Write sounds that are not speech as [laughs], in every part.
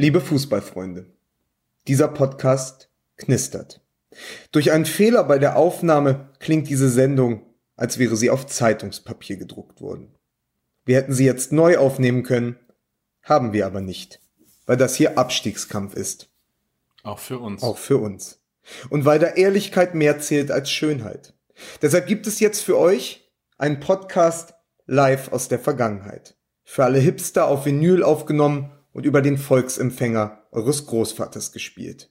Liebe Fußballfreunde, dieser Podcast knistert. Durch einen Fehler bei der Aufnahme klingt diese Sendung, als wäre sie auf Zeitungspapier gedruckt worden. Wir hätten sie jetzt neu aufnehmen können, haben wir aber nicht, weil das hier Abstiegskampf ist. Auch für uns. Auch für uns. Und weil da Ehrlichkeit mehr zählt als Schönheit. Deshalb gibt es jetzt für euch einen Podcast live aus der Vergangenheit. Für alle Hipster auf Vinyl aufgenommen und über den Volksempfänger eures Großvaters gespielt.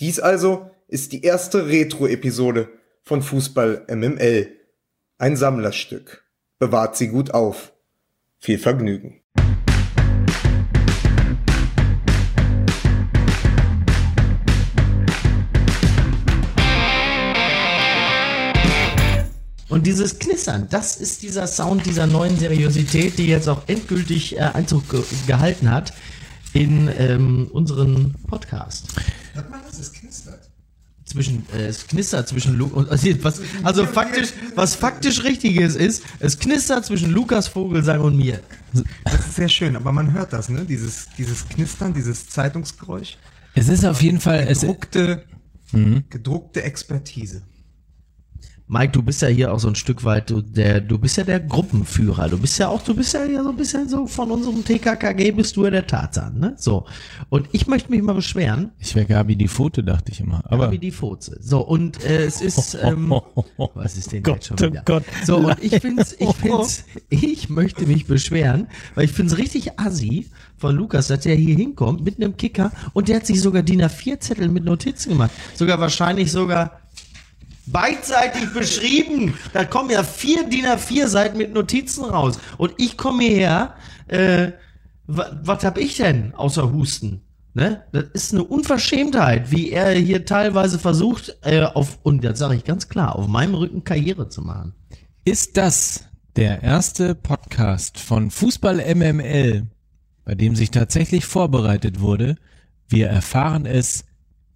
Dies also ist die erste Retro-Episode von Fußball MML. Ein Sammlerstück. Bewahrt sie gut auf. Viel Vergnügen. Und dieses Knistern, das ist dieser Sound dieser neuen Seriosität, die jetzt auch endgültig äh, Einzug ge gehalten hat in ähm, unseren Podcast. Hört man, dass es knistert? Zwischen, äh, es knistert zwischen Lu und also, was, also faktisch, was faktisch richtiges ist, es knistert zwischen Lukas Vogelsang und mir. Das ist sehr schön, aber man hört das, ne? Dieses, dieses Knistern, dieses Zeitungsgeräusch. Es ist auf jeden Fall, es, Gedruckte, gedruckte Expertise. Mike, du bist ja hier auch so ein Stück weit, du, der, du bist ja der Gruppenführer. Du bist ja auch, du bist ja hier so ein bisschen so von unserem TKKG bist du ja der Tarzan, ne? So. Und ich möchte mich mal beschweren. ich wäre Gabi die Pfote, dachte ich immer. Aber wie die Furze. So, und äh, es ist, [laughs] ähm, was ist denn Gott, jetzt schon oh wieder? Gott. So, und ich find's, [laughs] ich find's, ich möchte mich beschweren, weil ich find's richtig assi von Lukas, dass der hier hinkommt mit einem Kicker und der hat sich sogar DIN A4-Zettel mit Notizen gemacht. Sogar wahrscheinlich sogar beidseitig beschrieben. Da kommen ja vier DIN A4 Seiten mit Notizen raus. Und ich komme hierher, äh, was hab ich denn außer Husten? Ne? Das ist eine Unverschämtheit, wie er hier teilweise versucht, äh, auf, und das sage ich ganz klar, auf meinem Rücken Karriere zu machen. ist das der erste Podcast von Fußball MML, bei dem sich tatsächlich vorbereitet wurde? Wir erfahren es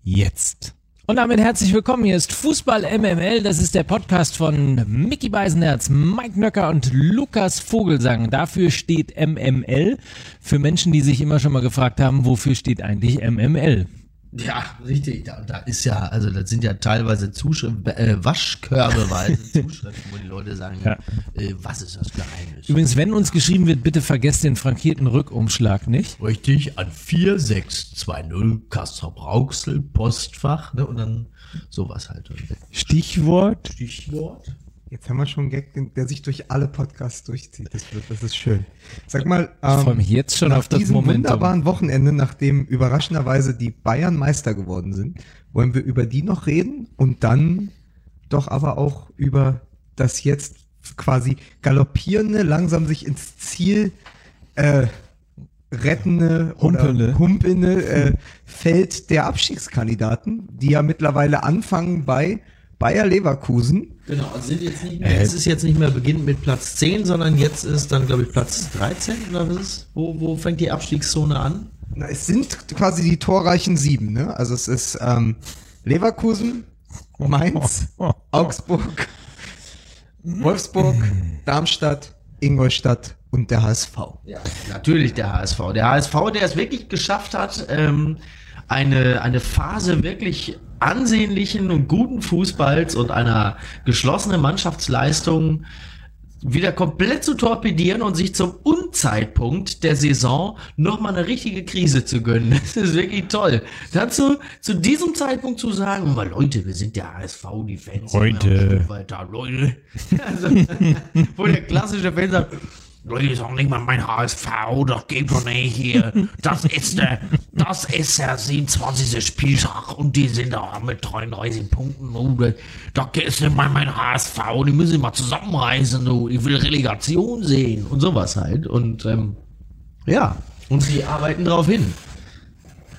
jetzt. Und damit herzlich willkommen. Hier ist Fußball MML. Das ist der Podcast von Mickey Beisenherz, Mike Nöcker und Lukas Vogelsang. Dafür steht MML. Für Menschen, die sich immer schon mal gefragt haben, wofür steht eigentlich MML? Ja, richtig. Da, da ist ja, also das sind ja teilweise Zuschriften, äh, Waschkörbeweise [laughs] Zuschriften, wo die Leute sagen, Ja. äh, was ist das Geheimnis? Übrigens, wenn uns geschrieben wird, bitte vergesst den frankierten Rückumschlag nicht. Richtig, an 4620 Kassel Brauxel, Postfach, ne, und dann sowas halt. Stichwort. Stichwort? Jetzt haben wir schon einen Gag, der sich durch alle Podcasts durchzieht. Das, wird, das ist schön. Sag mal, Ich freue mich jetzt schon auf das diesem Momentum. wunderbaren Wochenende, nachdem überraschenderweise die Bayern Meister geworden sind, wollen wir über die noch reden und dann doch aber auch über das jetzt quasi galoppierende, langsam sich ins Ziel äh, rettende Humpelnde. oder humpelnde äh, Feld der Abstiegskandidaten, die ja mittlerweile anfangen bei Bayer Leverkusen. Genau, also sind jetzt nicht mehr, es ist jetzt nicht mehr beginnend mit Platz 10, sondern jetzt ist dann, glaube ich, Platz 13 oder was ist? Wo, wo fängt die Abstiegszone an? Na, es sind quasi die torreichen sieben, ne? Also es ist ähm, Leverkusen, Mainz, [laughs] Augsburg, Wolfsburg, Darmstadt, Ingolstadt und der HSV. Ja, natürlich der HSV. Der HSV, der es wirklich geschafft hat, ähm, eine, eine Phase wirklich ansehnlichen und guten Fußballs und einer geschlossenen Mannschaftsleistung wieder komplett zu torpedieren und sich zum Unzeitpunkt der Saison nochmal eine richtige Krise zu gönnen. [laughs] Das ist wirklich toll. Dazu, zu diesem Zeitpunkt zu sagen, mal Leute, wir sind der HSV, die Fans. Stück weiter, Leute. Also, [laughs] wo der klassische Fan sagt, ist auch nicht mal mein HSV, das geht doch nicht hier. Das ist der, das ist der 27. Spieltag und die sind da mit 33 Punkten. Oh, das ist nicht mal mein HSV, die müssen mal zusammenreißen. Ich will Relegation sehen und sowas halt. Und ähm, ja, und die arbeiten drauf hin.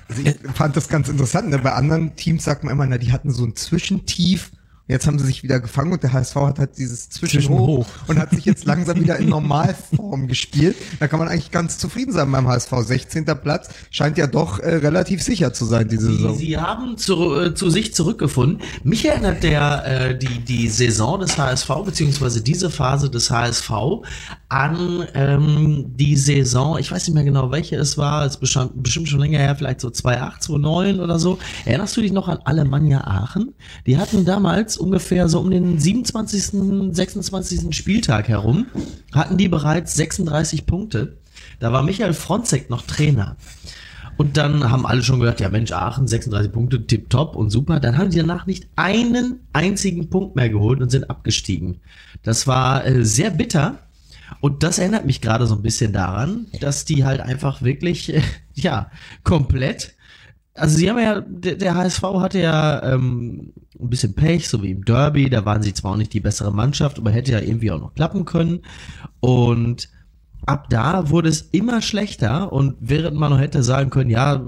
Also ich fand das ganz interessant. Ne? Bei anderen Teams sagt man immer, na, die hatten so ein Zwischentief Jetzt haben sie sich wieder gefangen und der HSV hat halt dieses Zwischenhoch Zwischenhoch. und hat sich jetzt [laughs] langsam wieder in Normalform gespielt. Da kann man eigentlich ganz zufrieden sein beim HSV. 16. Platz scheint ja doch äh, relativ sicher zu sein diese Sie, Saison. sie haben zu, äh, zu sich zurückgefunden. Mich erinnert der, äh, die, die Saison des HSV, beziehungsweise diese Phase des HSV an ähm, die Saison, ich weiß nicht mehr genau, welche es war, es ist bestimmt, bestimmt schon länger her, vielleicht so 2008, 2009 oder so. Erinnerst du dich noch an Alemannia Aachen? Die hatten damals ungefähr so um den 27., 26. Spieltag herum, hatten die bereits 36 Punkte. Da war Michael Fronzek noch Trainer. Und dann haben alle schon gedacht, ja Mensch, Aachen, 36 Punkte, tipptopp und super. Dann haben die danach nicht einen einzigen Punkt mehr geholt und sind abgestiegen. Das war äh, sehr bitter. Und das erinnert mich gerade so ein bisschen daran, dass die halt einfach wirklich, äh, ja, komplett. Also sie haben ja, der, der HSV hatte ja ähm, ein bisschen Pech, so wie im Derby. Da waren sie zwar auch nicht die bessere Mannschaft, aber hätte ja irgendwie auch noch klappen können. Und ab da wurde es immer schlechter und während man noch hätte sagen können, ja,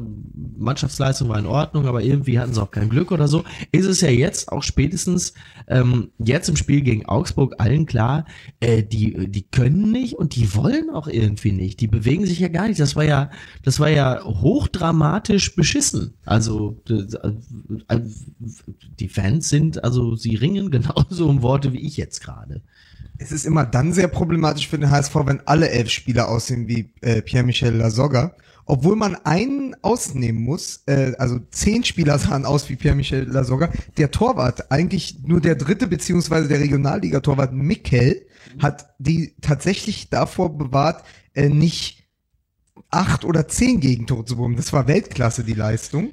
Mannschaftsleistung war in Ordnung, aber irgendwie hatten sie auch kein Glück oder so, ist es ja jetzt auch spätestens ähm, jetzt im Spiel gegen Augsburg allen klar, äh, die die können nicht und die wollen auch irgendwie nicht, die bewegen sich ja gar nicht. Das war ja das war ja hochdramatisch beschissen. Also äh, die Fans sind also sie ringen [laughs] genauso um Worte wie ich jetzt gerade. Es ist immer dann sehr problematisch für den HSV, wenn alle elf Spieler aussehen wie äh, Pierre-Michel Lasogga. Obwohl man einen ausnehmen muss, äh, also zehn Spieler sahen aus wie Pierre-Michel Lasogga. Der Torwart, eigentlich nur der dritte beziehungsweise der Regionalliga-Torwart Mikkel, hat die tatsächlich davor bewahrt, äh, nicht acht oder zehn Gegentore zu bekommen. Das war Weltklasse, die Leistung.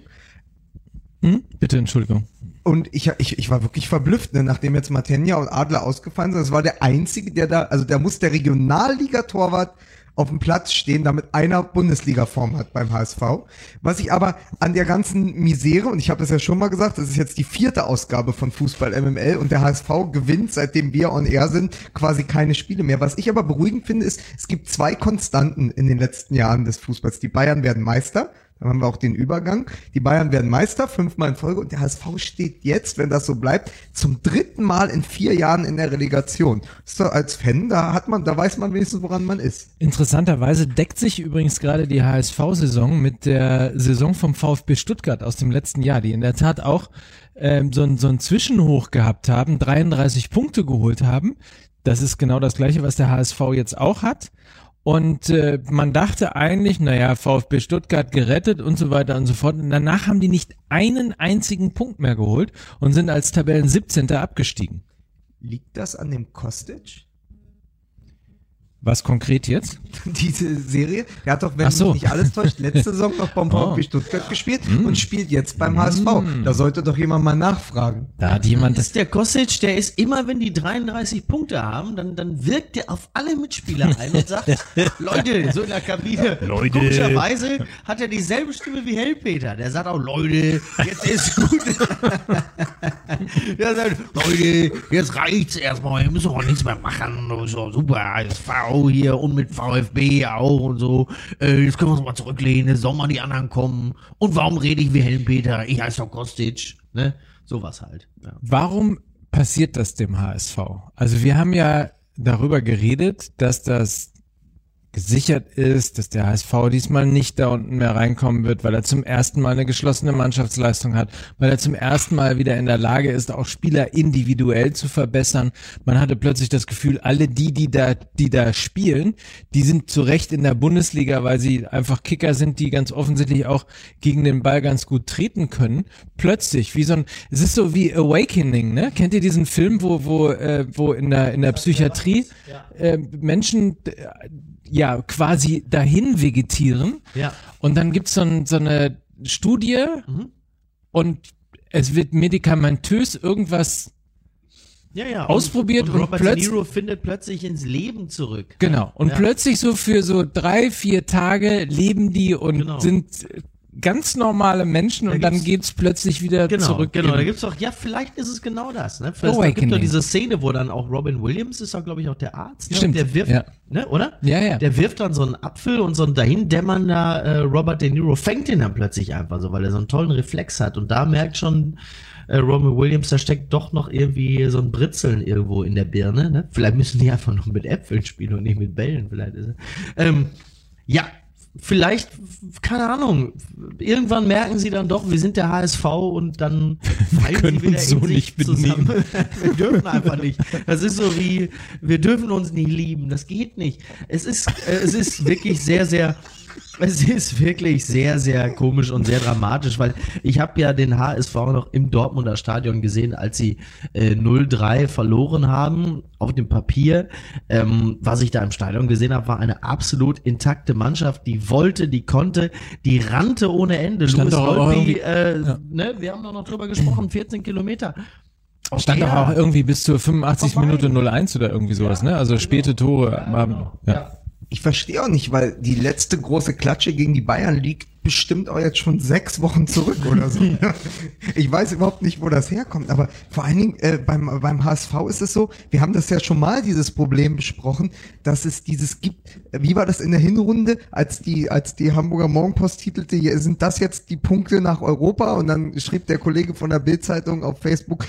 Hm? Bitte, Entschuldigung. Und ich, ich, ich war wirklich verblüfft, ne, nachdem jetzt Matenja und Adler ausgefallen sind. Das war der einzige, der da, also da muss der Regionalliga-Torwart auf dem Platz stehen, damit einer Bundesliga-Form hat beim HSV. Was ich aber an der ganzen Misere, und ich habe es ja schon mal gesagt, das ist jetzt die vierte Ausgabe von Fußball MML und der HSV gewinnt, seitdem wir on air sind, quasi keine Spiele mehr. Was ich aber beruhigend finde, ist, es gibt zwei Konstanten in den letzten Jahren des Fußballs. Die Bayern werden Meister, dann haben wir auch den Übergang. Die Bayern werden Meister, fünfmal in Folge und der HSV steht jetzt, wenn das so bleibt, zum dritten Mal in vier Jahren in der Relegation. Das als Fan, da hat man, da weiß man wenigstens, woran man ist. Interessanterweise deckt sich übrigens gerade die HSV-Saison mit der Saison vom VfB Stuttgart aus dem letzten Jahr, die in der Tat auch ähm, so, ein, so ein Zwischenhoch gehabt haben, 33 Punkte geholt haben. Das ist genau das gleiche, was der HSV jetzt auch hat. Und äh, man dachte eigentlich, naja, VfB Stuttgart gerettet und so weiter und so fort. Und danach haben die nicht einen einzigen Punkt mehr geholt und sind als Tabellen 17. abgestiegen. Liegt das an dem Kostic? Was konkret jetzt? [laughs] Diese Serie, der hat doch, wenn so. mich nicht alles täuscht, letzte Saison noch beim [laughs] Oh. VfB Stuttgart gespielt und spielt jetzt beim HSV. Da sollte doch jemand mal nachfragen. Da hat jemand ist der Kostic, der ist immer, wenn die 33 Punkte haben, dann, dann wirkt der auf alle Mitspieler ein und sagt, [laughs] Leute, so in der Kabine. Leute. Komischerweise hat er dieselbe Stimme wie Hellpeter. Der sagt auch, Leute, jetzt ist gut. [laughs] der sagt, Leute, jetzt reicht's erstmal, wir müssen auch nichts mehr machen. Doch super, HSV hier und mit VfB auch und so. Äh, jetzt können wir uns mal zurücklehnen, es sollen mal die anderen kommen. Und warum rede ich wie Helmpeter? Ich heiße doch Kostic. Ne? Sowas halt. Ja. Warum passiert das dem HSV? Also wir haben ja darüber geredet, dass das gesichert ist, dass der HSV diesmal nicht da unten mehr reinkommen wird, weil er zum ersten Mal eine geschlossene Mannschaftsleistung hat, weil er zum ersten Mal wieder in der Lage ist, auch Spieler individuell zu verbessern. Man hatte plötzlich das Gefühl, alle die, die da, die da spielen, die sind zu Recht in der Bundesliga, weil sie einfach Kicker sind, die ganz offensichtlich auch gegen den Ball ganz gut treten können. Plötzlich, wie so ein, es ist so wie Awakening, ne? Kennt ihr diesen Film, wo, wo, äh, wo in der, in der Psychiatrie äh, Menschen äh, ja quasi dahin vegetieren? Ja. Und dann gibt's so, ein, so eine Studie Mhm. und es wird medikamentös irgendwas Ja, ja. Ausprobiert und, und Robert plötz- De Niro findet plötzlich ins Leben zurück. Genau. Und Ja. plötzlich so für so drei, vier Tage leben die und Genau. sind ganz normale Menschen und dann geht's plötzlich wieder Genau, zurück. genau. Da in- gibt's doch, ja, vielleicht ist es genau das. Ne? Vielleicht, es gibt Awakening. doch diese Szene, wo dann auch Robin Williams ist, doch, glaube ich, auch der Arzt. Ne? Stimmt, Der wirft, ja. ne, oder? Ja, ja. Der wirft dann so einen Apfel und so ein dahindämmernder äh, Robert De Niro fängt ihn dann plötzlich einfach so, weil er so einen tollen Reflex hat. Und da merkt schon äh, Roman Williams, da steckt doch noch irgendwie so ein Britzeln irgendwo in der Birne. Ne? Vielleicht müssen die einfach noch mit Äpfeln spielen und nicht mit Bällen. Vielleicht ist ähm, ja, vielleicht, keine Ahnung, irgendwann merken sie dann doch, wir sind der HSV und dann [laughs] wir können sie wieder uns so in sich nicht benehmen. [laughs] wir dürfen einfach nicht. Das ist so wie, wir dürfen uns nie lieben. Das geht nicht. Es ist, es ist wirklich sehr, sehr, es ist wirklich sehr, sehr komisch und sehr dramatisch, weil ich habe ja den HSV noch im Dortmunder Stadion gesehen, als sie äh, 0-3 verloren haben auf dem Papier. Ähm, was ich da im Stadion gesehen habe, war eine absolut intakte Mannschaft, die wollte, die konnte, die rannte ohne Ende. Stand auch irgendwie- äh, ja. ne, wir haben doch noch drüber gesprochen, 14 Kilometer. Stand doch Ja. auch irgendwie bis zur 85 Vorbei. Minute 01 oder irgendwie sowas, ne? Also späte Tore haben. Ja. Ich verstehe auch nicht, weil die letzte große Klatsche gegen die Bayern liegt bestimmt auch jetzt schon sechs Wochen zurück oder so. [laughs] ich weiß überhaupt nicht, wo das herkommt, aber vor allen Dingen äh, beim, beim HSV ist es so, wir haben das ja schon mal, dieses Problem besprochen, dass es dieses gibt, wie war das in der Hinrunde, als die, als die Hamburger Morgenpost titelte, hier sind das jetzt die Punkte nach Europa und dann schrieb der Kollege von der Bildzeitung auf Facebook,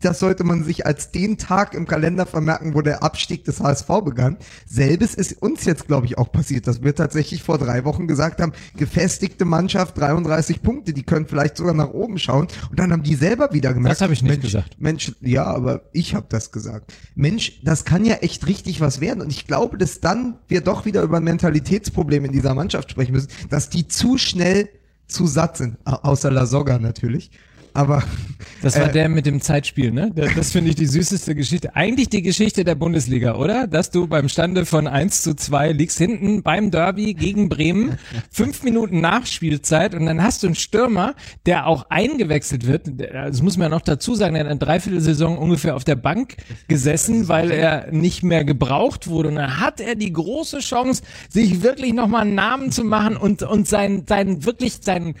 das sollte man sich als den Tag im Kalender vermerken, wo der Abstieg des HSV begann. Selbes ist uns jetzt, glaube ich, auch passiert, dass wir tatsächlich vor drei Wochen gesagt haben, gefestigte Mannschaft, 33 Punkte, die können vielleicht sogar nach oben schauen. Und dann haben die selber wieder gemerkt. Das habe ich nicht Mensch, gesagt. Mensch, ja, aber ich habe das gesagt. Mensch, das kann ja echt richtig was werden. Und ich glaube, dass dann wir doch wieder über ein Mentalitätsproblem in dieser Mannschaft sprechen müssen, dass die zu schnell zu satt sind. Au- Außer La Soga natürlich. Aber Das war Äh, der mit dem Zeitspiel, ne? Das, finde ich die süßeste Geschichte. Eigentlich die Geschichte der Bundesliga, oder? Dass du beim Stande von 1 zu 2 liegst hinten beim Derby gegen Bremen, [laughs] fünf Minuten Nachspielzeit und dann hast du einen Stürmer, der auch eingewechselt wird. Das muss man ja noch dazu sagen, der hat eine Dreiviertelsaison ungefähr auf der Bank gesessen, weil er nicht mehr gebraucht wurde. Und dann hat er die große Chance, sich wirklich nochmal einen Namen zu machen und, und sein, sein, wirklich sein,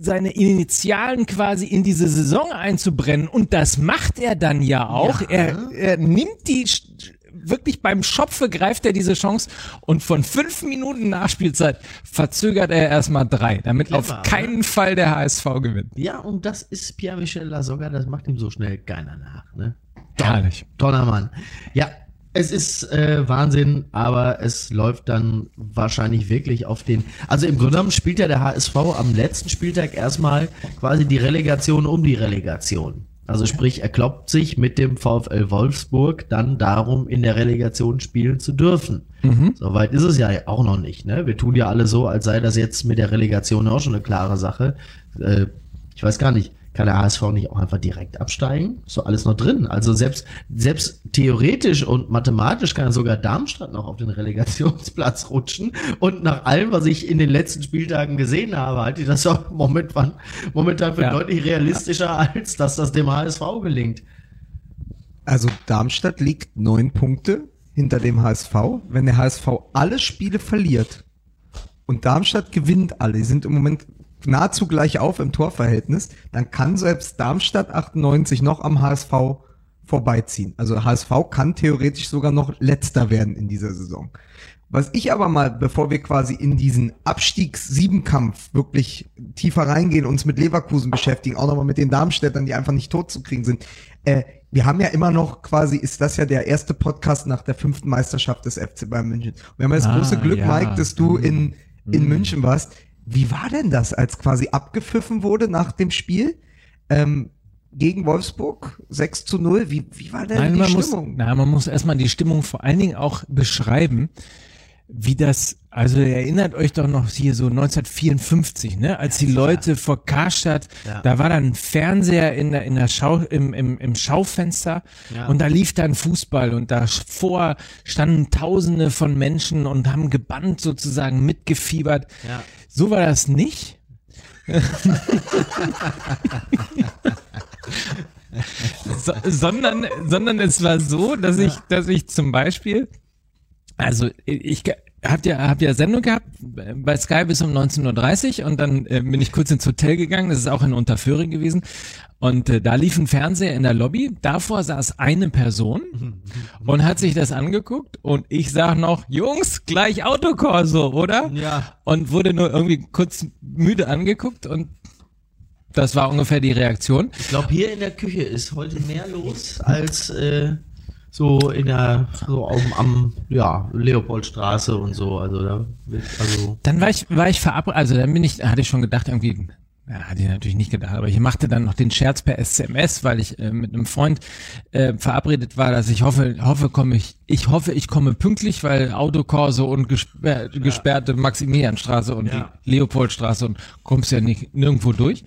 seine Initialen quasi in diese Saison einzubrennen. Und das macht er dann ja auch. Er, er nimmt die wirklich beim Schopfe greift er diese Chance und von fünf Minuten Nachspielzeit verzögert er erstmal drei, damit Clever, auf keinen Fall der HSV gewinnt. Ja, und das ist Pierre-Michel Lasogga, das macht ihm so schnell keiner nach. Ne? Herrlich. Toller Mann. Ja, es ist äh, Wahnsinn, aber es läuft dann wahrscheinlich wirklich auf den. Also im Grunde genommen spielt ja der HSV am letzten Spieltag erstmal quasi die Relegation um die Relegation. Also sprich, er kloppt sich mit dem VfL Wolfsburg dann darum, in der Relegation spielen zu dürfen. Soweit ist es ja auch noch nicht. Ne? Wir tun ja alle so, als sei das jetzt mit der Relegation auch schon eine klare Sache. Äh, ich weiß gar nicht, kann der HSV nicht auch einfach direkt absteigen? Ist doch alles noch drin. Also selbst, selbst theoretisch und mathematisch kann sogar Darmstadt noch auf den Relegationsplatz rutschen. Und nach allem, was ich in den letzten Spieltagen gesehen habe, halte ich das auch momentan, momentan für Ja. deutlich realistischer, als dass das dem HSV gelingt. Also Darmstadt liegt neun Punkte hinter dem HSV. Wenn der HSV alle Spiele verliert und Darmstadt gewinnt alle, die sind im Moment nahezu gleich auf im Torverhältnis, dann kann selbst Darmstadt 98 noch am HSV vorbeiziehen. Also HSV kann theoretisch sogar noch letzter werden in dieser Saison. Was ich aber mal, bevor wir quasi in diesen Abstiegs-Siebenkampf wirklich tiefer reingehen, uns mit Leverkusen beschäftigen, auch nochmal mit den Darmstädtern, die einfach nicht tot zu kriegen sind. Äh, wir haben ja immer noch quasi, ist das ja der erste Podcast nach der fünften Meisterschaft des FC Bayern München. Wir haben ja das Ah, große Glück, ja. Mike, dass du in, in Mhm. München warst. Wie war denn das, als quasi abgepfiffen wurde nach dem Spiel? Ähm, gegen Wolfsburg 6 zu 0. Wie, wie war denn Nein, die man muss, Stimmung? na, man muss erstmal die Stimmung vor allen Dingen auch beschreiben, wie das, also erinnert euch doch noch hier so 1954, ne, als die Leute vor Karstadt, Ja. da war dann ein Fernseher in der, in der Schau, im, im, im Schaufenster Ja. und da lief dann Fußball und davor standen Tausende von Menschen und haben gebannt sozusagen mitgefiebert. Ja. So war das nicht. [laughs] so, sondern, sondern es war so, dass ich, dass ich zum Beispiel, also ich habt ja, habt ja Sendung gehabt bei Sky bis um 19.30 Uhr und dann äh, bin ich kurz ins Hotel gegangen, das ist auch in Unterföhring gewesen und äh, da lief ein Fernseher in der Lobby, davor saß eine Person und hat sich das angeguckt und ich sag noch, Jungs, gleich Autokorso, oder? Ja. Und wurde nur irgendwie kurz müde angeguckt und Das war ungefähr die Reaktion. Ich glaube, hier in der Küche ist heute mehr los als äh, so in der so am, am ja Leopoldstraße und so. Also da also Dann war ich, war ich verabredet, also dann bin ich, hatte ich schon gedacht, irgendwie, ja, hatte ich natürlich nicht gedacht, aber ich machte dann noch den Scherz per SMS, weil ich äh, mit einem Freund äh, verabredet war, dass ich hoffe, hoffe, komme ich, ich hoffe, ich komme pünktlich, weil Autokorso und gesperr, gesperrte Maximilianstraße und Ja. die Leopoldstraße und kommst ja nicht nirgendwo durch.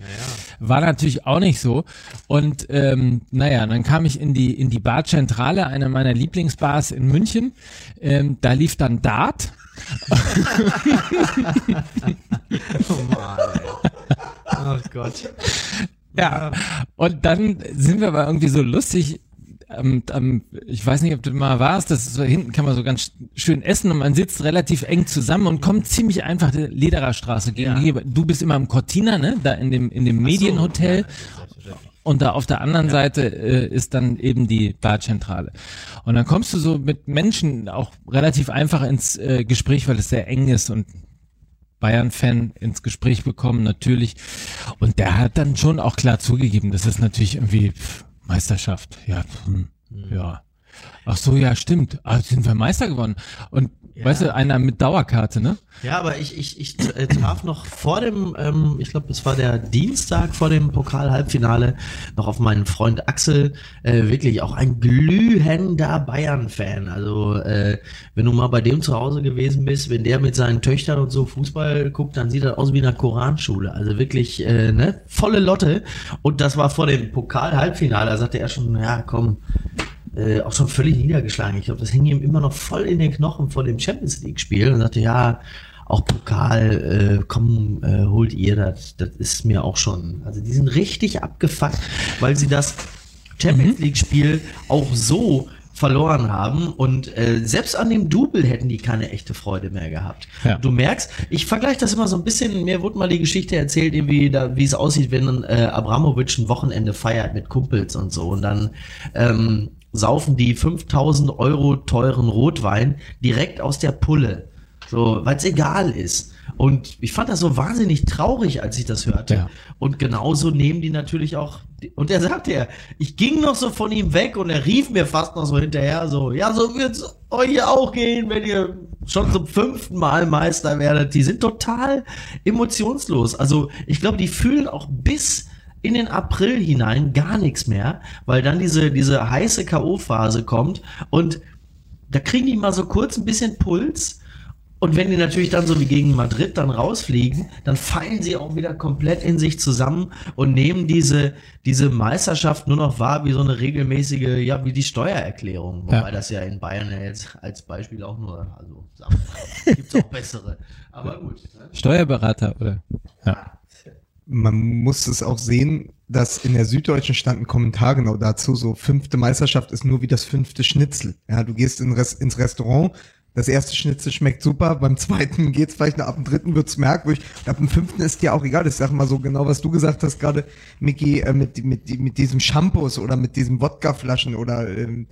War natürlich auch nicht so. Und ähm, naja, dann kam ich in die in die Bar Zentrale, eine meiner Lieblingsbars in München. Ähm, da lief dann Dart. [laughs] oh Mann. Oh Gott. Ja. Und dann sind wir aber irgendwie so lustig. Ähm, ähm, ich weiß nicht, ob du mal warst, das ist so hinten kann man so ganz schön essen und man sitzt relativ eng zusammen und kommt ziemlich einfach der Lederer Straße gegenüber. Du bist immer im Cortina, ne? Da in dem in dem Medienhotel. Und da auf der anderen Seite äh, ist dann eben die Barzentrale. Und dann kommst du so mit Menschen auch relativ einfach ins äh, Gespräch, weil es sehr eng ist und Bayern-Fan ins Gespräch bekommen, natürlich. Und der hat dann schon auch klar zugegeben, das ist natürlich irgendwie Meisterschaft. Ja, hm, ja. Ach so, ja, stimmt. Ah, sind wir Meister geworden. Und weißt du, einer mit Dauerkarte, ne? Ja, aber ich, ich, ich äh, traf noch vor dem, ähm, ich glaube, es war der Dienstag vor dem Pokal-Halbfinale, noch auf meinen Freund Axel, äh, wirklich auch ein glühender Bayern-Fan. Also, äh, wenn du mal bei dem zu Hause gewesen bist, wenn der mit seinen Töchtern und so Fußball guckt, dann sieht das aus wie eine Koranschule. Also wirklich, äh, ne, volle Lotte. Und das war vor dem Pokal-Halbfinale, da sagte er schon, ja, komm, äh, auch schon völlig niedergeschlagen. Ich glaube, das hing ihm immer noch voll in den Knochen vor dem Champions League-Spiel und sagte, ja, auch Pokal, äh, komm, äh, holt ihr das. Das ist mir auch schon. Also die sind richtig abgefuckt, weil sie das Champions League-Spiel auch so verloren haben und äh, selbst an dem Double hätten die keine echte Freude mehr gehabt. Ja. Du merkst, ich vergleiche das immer so ein bisschen, mir wurde mal die Geschichte erzählt, irgendwie da, wie es aussieht, wenn äh, Abramovic ein Wochenende feiert mit Kumpels und so und dann ähm, saufen die 5000 Euro teuren Rotwein direkt aus der Pulle, so, weil es egal ist. Und ich fand das so wahnsinnig traurig, als ich das hörte. Ja. Und genauso nehmen die natürlich auch. Und er sagte ja, ich ging noch so von ihm weg und er rief mir fast noch so hinterher, so, ja, so wird's euch auch gehen, wenn ihr schon zum fünften Mal Meister werdet. Die sind total emotionslos. Also ich glaube, die fühlen auch bis in den April hinein gar nichts mehr, weil dann diese, diese heiße K.O.-Phase kommt und da kriegen die mal so kurz ein bisschen Puls. Und wenn die natürlich dann so wie gegen Madrid dann rausfliegen, dann fallen sie auch wieder komplett in sich zusammen und nehmen diese, diese Meisterschaft nur noch wahr wie so eine regelmäßige, ja, wie die Steuererklärung. Wobei Ja. das ja in Bayern jetzt als Beispiel auch nur, also mal, gibt's auch bessere. Aber gut. Ne? Steuerberater, oder? Ja. Man muss es auch sehen, dass in der Süddeutschen stand ein Kommentar genau dazu, so fünfte Meisterschaft ist nur wie das fünfte Schnitzel. Ja, du gehst in Res ins Restaurant, das erste Schnitzel schmeckt super, beim zweiten [laughs] geht's vielleicht noch, ab dem dritten wird's merkwürdig, ab dem fünften ist dir auch egal. Ich sag mal so genau, was du gesagt hast gerade, Micky, äh, mit, mit, mit diesem Shampoos oder mit diesen Wodkaflaschen oder ähm,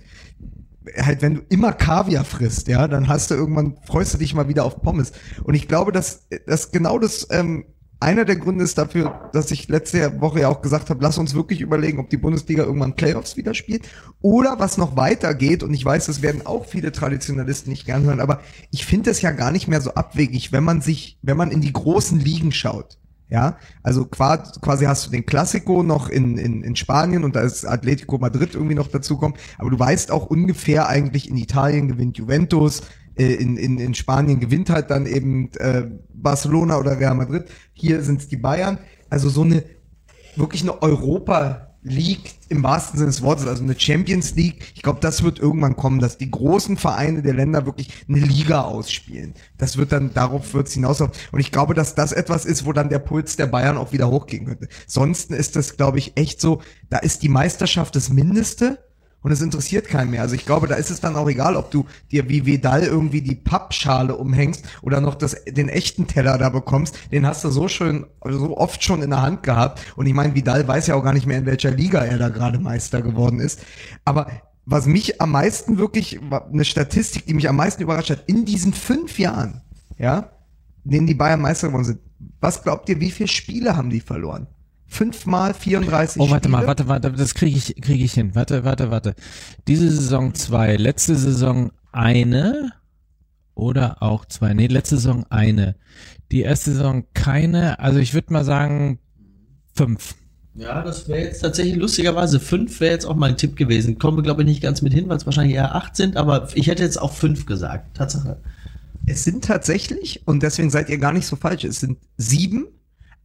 halt, wenn du immer Kaviar frisst, ja, dann hast du irgendwann, freust du dich mal wieder auf Pommes. Und ich glaube, dass, dass genau das ähm, einer der Gründe ist dafür, dass ich letzte Woche ja auch gesagt habe, lass uns wirklich überlegen, ob die Bundesliga irgendwann Playoffs wieder spielt oder was noch weitergeht. Und ich weiß, das werden auch viele Traditionalisten nicht gern hören, aber ich finde es ja gar nicht mehr so abwegig, wenn man sich, wenn man in die großen Ligen schaut. Ja, also quasi, hast du den Classico noch in, in, in Spanien und da ist Atletico Madrid irgendwie noch dazukommen. Aber du weißt auch ungefähr eigentlich, in Italien gewinnt Juventus, in, in, in Spanien gewinnt halt dann eben äh, Barcelona oder Real Madrid. Hier sind es die Bayern. Also so eine, wirklich eine Europa League im wahrsten Sinne des Wortes, also eine Champions League. Ich glaube, das wird irgendwann kommen, dass die großen Vereine der Länder wirklich eine Liga ausspielen. Das wird dann, darauf wird es hinauslaufen. Und ich glaube, dass das etwas ist, wo dann der Puls der Bayern auch wieder hochgehen könnte. Sonst ist das, glaube ich, echt so, da ist die Meisterschaft das Mindeste und es interessiert keinen mehr. Also ich glaube, da ist es dann auch egal, ob du dir wie Vidal irgendwie die Pappschale umhängst oder noch das, den echten Teller da bekommst. Den hast du so schön, so oft schon in der Hand gehabt. Und ich meine, Vidal weiß ja auch gar nicht mehr, in welcher Liga er da gerade Meister geworden ist. Aber was mich am meisten wirklich, eine Statistik, die mich am meisten überrascht hat, in diesen fünf Jahren, ja, in denen die Bayern Meister geworden sind, was glaubt ihr, wie viele Spiele haben die verloren? Fünfmal 34 Oh, warte Spiele. mal, warte, warte, das kriege ich, kriege ich hin. Warte, warte, warte. Diese Saison zwei, letzte Saison eine oder auch zwei. Nee, letzte Saison eine. Die erste Saison keine. Also ich würde mal sagen fünf. Ja, das wäre jetzt tatsächlich lustigerweise fünf wäre jetzt auch mein Tipp gewesen. Kommen wir, glaube ich, nicht ganz mit hin, weil es wahrscheinlich eher acht sind, aber ich hätte jetzt auch fünf gesagt. Tatsache. Es sind tatsächlich, und deswegen seid ihr gar nicht so falsch, es sind sieben,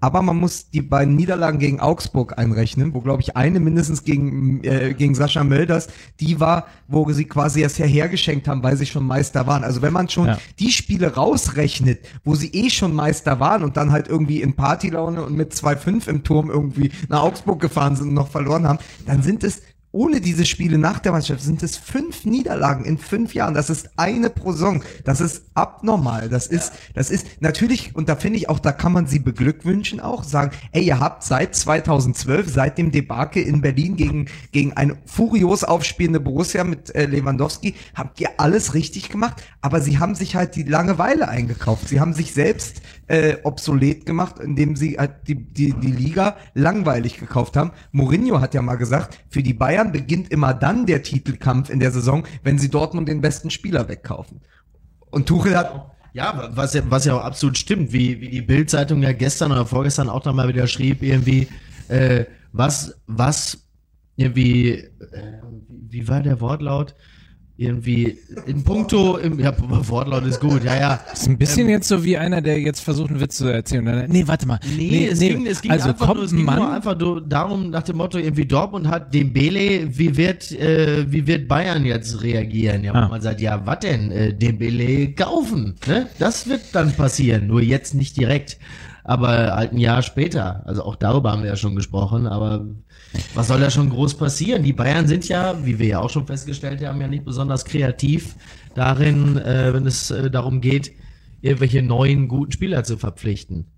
aber man muss die beiden Niederlagen gegen Augsburg einrechnen, wo, glaube ich, eine mindestens gegen, äh, gegen Sascha Mölders, die war, wo sie quasi erst hergeschenkt haben, weil sie schon Meister waren. Also wenn man schon Ja. die Spiele rausrechnet, wo sie eh schon Meister waren und dann halt irgendwie in Partylaune und mit 2-5 im Turm irgendwie nach Augsburg gefahren sind und noch verloren haben, dann sind es ohne diese Spiele nach der Mannschaft sind es fünf Niederlagen in fünf Jahren. Das ist eine pro Saison. Das ist abnormal. Das ist, das ist natürlich, und da finde ich auch, da kann man sie beglückwünschen auch, sagen, ey, ihr habt seit 2012, seit dem Debakel in Berlin gegen, gegen eine furios aufspielende Borussia mit äh, Lewandowski, habt ihr alles richtig gemacht, aber sie haben sich halt die Langeweile eingekauft. Sie haben sich selbst äh, obsolet gemacht, indem sie halt die, die, die Liga langweilig gekauft haben. Mourinho hat ja mal gesagt, für die Bayern beginnt immer dann der Titelkampf in der Saison, wenn sie Dortmund den besten Spieler wegkaufen. Und Tuchel hat Ja, was ja, was ja auch absolut stimmt, wie, wie die Bild-Zeitung ja gestern oder vorgestern auch nochmal wieder schrieb, irgendwie, äh, was, was, irgendwie, äh, wie war der Wortlaut? Irgendwie, in puncto, im, ja, Wortlaut ist gut, ja, ja. Das ist ein bisschen jetzt so wie einer, der jetzt versucht, einen Witz zu erzählen. Dann, nee, warte mal. Nee, es, Ging, es ging also einfach, kommt nur, es ging nur einfach nur darum, nach dem Motto, irgendwie Dortmund hat Dembele, wie wird, äh, wie wird Bayern jetzt reagieren? Ja, Ah. man sagt, ja, was denn? Äh, Dembele kaufen, ne? Das wird dann passieren, nur jetzt nicht direkt, aber halt ein Jahr später. Also auch darüber haben wir ja schon gesprochen, aber was soll da schon groß passieren? Die Bayern sind ja, wie wir ja auch schon festgestellt haben, ja nicht besonders kreativ darin, äh, wenn es äh, darum geht, irgendwelche neuen guten Spieler zu verpflichten.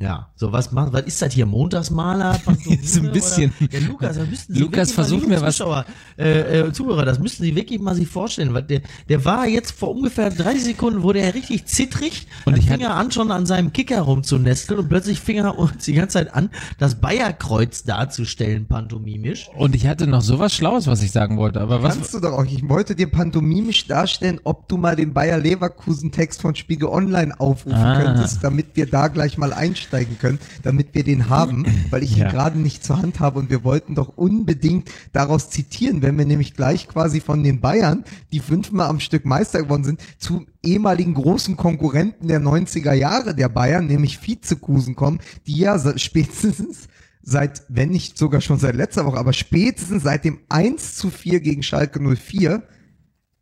Ja, so was macht, was ist das hier? Montagsmaler? [laughs] So ein bisschen. Oder? Ja, Lukas, da müssten Sie Lukas, wirklich mal, versuch liebe mir was- Zuschauer, äh, äh, Zuhörer, das müssten Sie wirklich mal sich vorstellen, weil der, der war jetzt vor ungefähr 30 Sekunden, wurde er richtig zittrig Und ich fing er an, schon an seinem Kicker rumzunesteln und plötzlich fing er uns die ganze Zeit an, das Bayerkreuz darzustellen, pantomimisch. Und ich hatte noch sowas Schlaues, was ich sagen wollte. Aber was? Kannst du doch auch. Ich wollte dir pantomimisch darstellen, ob du mal den Bayer Leverkusen Text von Spiegel Online aufrufen Ah. könntest, damit wir da gleich mal einsteigen können, damit wir den haben, weil ich Ja. ihn gerade nicht zur Hand habe und wir wollten doch unbedingt daraus zitieren, wenn wir nämlich gleich quasi von den Bayern, die fünfmal am Stück Meister geworden sind, zu ehemaligen großen Konkurrenten der 90er Jahre der Bayern, nämlich Vizekusen kommen, die ja spätestens seit, wenn nicht sogar schon seit letzter Woche, aber spätestens seit dem 1 zu 4 gegen Schalke 04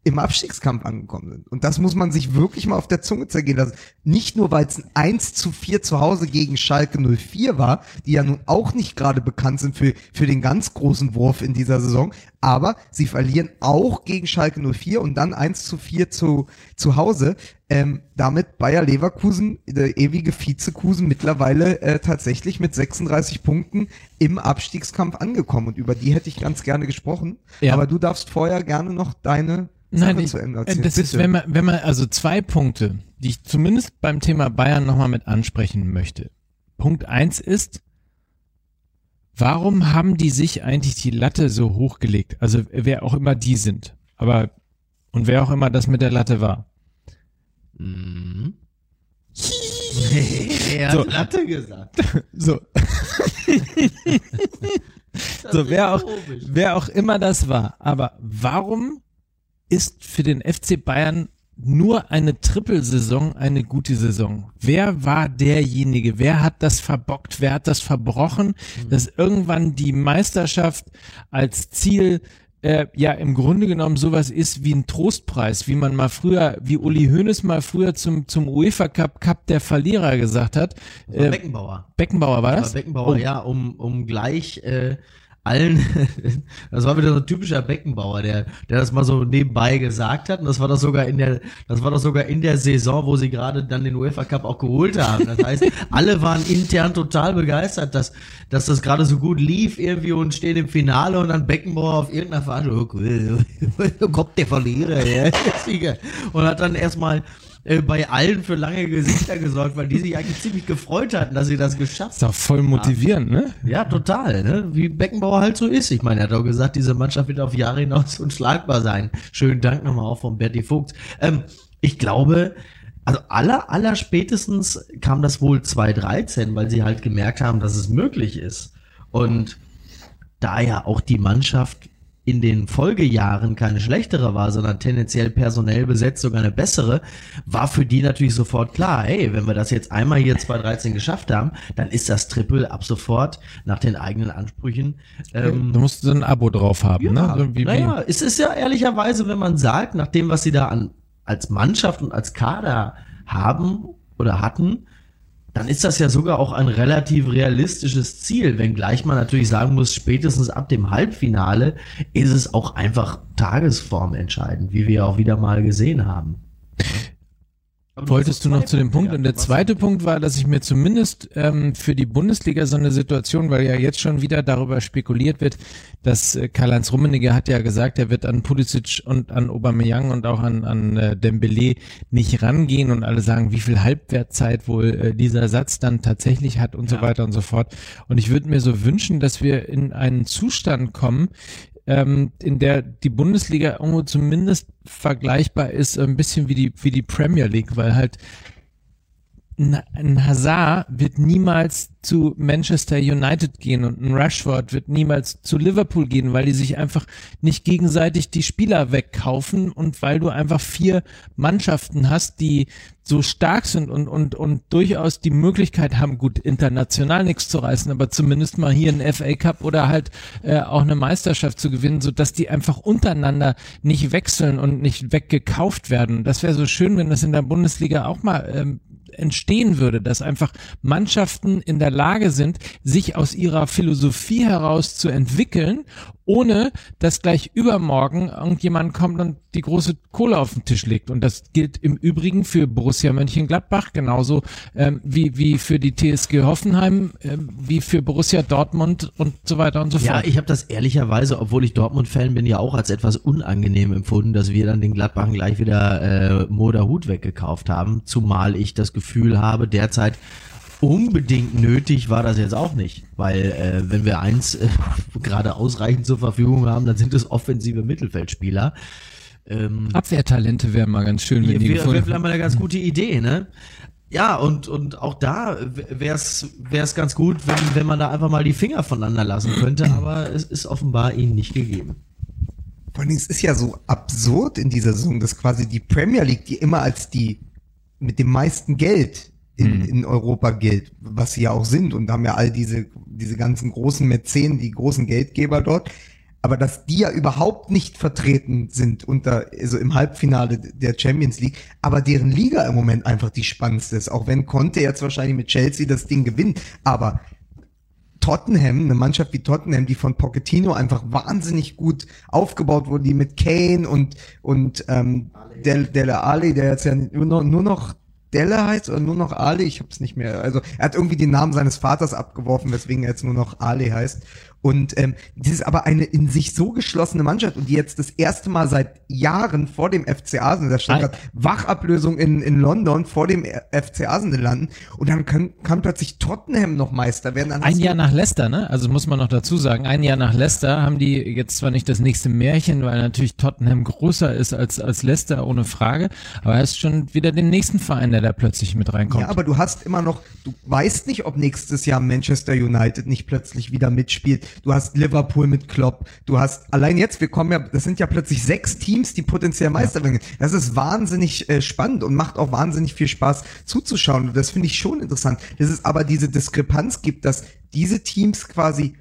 im Abstiegskampf angekommen sind. Und das muss man sich wirklich mal auf der Zunge zergehen lassen. Nicht nur, weil es ein 1 zu 4 zu Hause gegen Schalke 04 war, die ja nun auch nicht gerade bekannt sind für, für den ganz großen Wurf in dieser Saison, aber sie verlieren auch gegen Schalke 04 und dann 1 zu 4 zu, zu Hause. Ähm, damit Bayer Leverkusen, der ewige Vizekusen, mittlerweile äh, tatsächlich mit 36 Punkten im Abstiegskampf angekommen. Und über die hätte ich ganz gerne gesprochen. Ja. Aber du darfst vorher gerne noch deine Nein, ich, zu Ende äh, erzählen. das ist, Bitte. wenn man, wenn man, also zwei Punkte, die ich zumindest beim Thema Bayern nochmal mit ansprechen möchte. Punkt eins ist, warum haben die sich eigentlich die Latte so hochgelegt? Also wer auch immer die sind, aber und wer auch immer das mit der Latte war. Mhm. [laughs] er So. hat Latte gesagt. [laughs] So, so ist wer auch, komisch. wer auch immer das war. Aber warum ist für den FC Bayern nur eine Trippelsaison eine gute Saison? Wer war derjenige? Wer hat das verbockt? Wer hat das verbrochen, dass irgendwann die Meisterschaft als Ziel äh, ja im Grunde genommen sowas ist wie ein Trostpreis, wie man mal früher, wie Uli Hoeneß mal früher zum, zum UEFA Cup Cup der Verlierer gesagt hat. Äh, Beckenbauer. Beckenbauer war Das das? war Beckenbauer, Oh. ja, um, um gleich äh, allen, [laughs] das war wieder so ein typischer Beckenbauer, der, der das mal so nebenbei gesagt hat. Und das war doch sogar in der, das war doch sogar in der Saison, wo sie gerade dann den UEFA Cup auch geholt haben. Das heißt, [laughs] alle waren intern total begeistert, dass, dass das gerade so gut lief irgendwie und stehen im Finale und dann Beckenbauer auf irgendeiner Veranstaltung, oh, [laughs] kommt der Verlierer, ja. Und hat dann erstmal äh, bei allen für lange Gesichter gesorgt, weil die sich eigentlich ziemlich gefreut hatten, dass sie das geschafft Ist doch voll motivierend, ne? Ja, total, ne? Wie Beckenbauer halt so ist. Ich meine, er hat auch gesagt, diese Mannschaft wird auf Jahre hinaus [laughs] unschlagbar sein. Schönen Dank nochmal auch von Berti Vogt. Ähm, ich glaube, also aller, aller spätestens kam das wohl 2013, weil sie halt gemerkt haben, dass es möglich ist. Und da ja auch die Mannschaft in den Folgejahren keine schlechtere war, sondern tendenziell personell besetzt sogar eine bessere, war für die natürlich sofort klar, hey, wenn wir das jetzt einmal hier 2013 geschafft haben, dann ist das Triple ab sofort nach den eigenen Ansprüchen. Ähm, du musst ein Abo drauf haben, ja, ne? So wie, naja, es ist ja ehrlicherweise, wenn man sagt, nach dem, was sie da an, als Mannschaft und als Kader haben oder hatten, dann ist das ja sogar auch ein relativ realistisches Ziel, wenngleich man natürlich sagen muss, spätestens ab dem Halbfinale ist es auch einfach Tagesform entscheidend, wie wir auch wieder mal gesehen haben. Wolltest du noch zu dem Punkt? Und der zweite Punkt war, dass ich mir zumindest ähm, für die Bundesliga so eine Situation, weil ja jetzt schon wieder darüber spekuliert wird, dass äh, Karl-Heinz Rummenigge hat ja gesagt, er wird an Pulisic und an Aubameyang und auch an, an äh, Dembele nicht rangehen und alle sagen, wie viel Halbwertzeit wohl äh, dieser Satz dann tatsächlich hat und ja. so weiter und so fort. Und ich würde mir so wünschen, dass wir in einen Zustand kommen, ähm, in der die Bundesliga irgendwo zumindest vergleichbar ist, ein bisschen wie die, wie die Premier League, weil halt ein Hazard wird niemals zu Manchester United gehen und ein Rashford wird niemals zu Liverpool gehen, weil die sich einfach nicht gegenseitig die Spieler wegkaufen und weil du einfach vier Mannschaften hast, die so stark sind und, und, und durchaus die Möglichkeit haben, gut international nichts zu reißen, aber zumindest mal hier einen FA Cup oder halt äh, auch eine Meisterschaft zu gewinnen, so dass die einfach untereinander nicht wechseln und nicht weggekauft werden. Das wäre so schön, wenn das in der Bundesliga auch mal ähm, entstehen würde, dass einfach Mannschaften in der Lage sind, sich aus ihrer Philosophie heraus zu entwickeln ohne dass gleich übermorgen irgendjemand kommt und die große Kohle auf den Tisch legt. Und das gilt im Übrigen für Borussia Mönchengladbach genauso ähm, wie, wie für die TSG Hoffenheim, äh, wie für Borussia Dortmund und so weiter und so fort. Ja, ich habe das ehrlicherweise, obwohl ich Dortmund-Fan bin, ja auch als etwas unangenehm empfunden, dass wir dann den Gladbachern gleich wieder äh, Moderhut weggekauft haben, zumal ich das Gefühl habe, derzeit unbedingt nötig war das jetzt auch nicht, weil äh, wenn wir eins äh, [laughs] gerade ausreichend zur Verfügung haben, dann sind es offensive Mittelfeldspieler. Ähm, Abwehrtalente wären mal ganz schön, wenn die wär, gefunden wäre mal eine ganz gute Idee, ne? Ja, und, und auch da wäre es wär's ganz gut, wenn, wenn man da einfach mal die Finger voneinander lassen könnte, [clears throat] aber es ist offenbar ihnen nicht gegeben. Vor allem, es ist ja so absurd in dieser Saison, dass quasi die Premier League, die immer als die mit dem meisten Geld in, mhm. in Europa gilt, was sie ja auch sind und haben ja all diese, diese ganzen großen Mäzen, die großen Geldgeber dort. Aber dass die ja überhaupt nicht vertreten sind unter, also im Halbfinale der Champions League, aber deren Liga im Moment einfach die spannendste ist. Auch wenn Conte jetzt wahrscheinlich mit Chelsea das Ding gewinnt, aber Tottenham, eine Mannschaft wie Tottenham, die von Pochettino einfach wahnsinnig gut aufgebaut wurde, die mit Kane und und ähm, Del, Dele Alli, der jetzt ja nur noch, nur noch Delle heißt oder nur noch Ali, ich hab's nicht mehr. Also er hat irgendwie den Namen seines Vaters abgeworfen, weswegen er jetzt nur noch Ali heißt. Und ähm, das ist aber eine in sich so geschlossene Mannschaft und die jetzt das erste Mal seit Jahren vor dem FC Arsenal, da stand gerade Wachablösung in, in London vor dem FC Arsenal landen und dann kann, kann plötzlich Tottenham noch Meister werden. Dann ein Jahr nach Leicester, ne? Also muss man noch dazu sagen, ein Jahr nach Leicester haben die jetzt zwar nicht das nächste Märchen, weil natürlich Tottenham größer ist als, als Leicester, ohne Frage, aber er ist schon wieder den nächsten Verein, der da plötzlich mit reinkommt. Ja, aber du hast immer noch, du weißt nicht, ob nächstes Jahr Manchester United nicht plötzlich wieder mitspielt du hast Liverpool mit Klopp, du hast allein jetzt, wir kommen ja, das sind ja plötzlich sechs Teams, die potenziell Meister werden. Das ist wahnsinnig äh, spannend und macht auch wahnsinnig viel Spaß zuzuschauen. Und das finde ich schon interessant, dass es aber diese Diskrepanz gibt, dass diese Teams quasi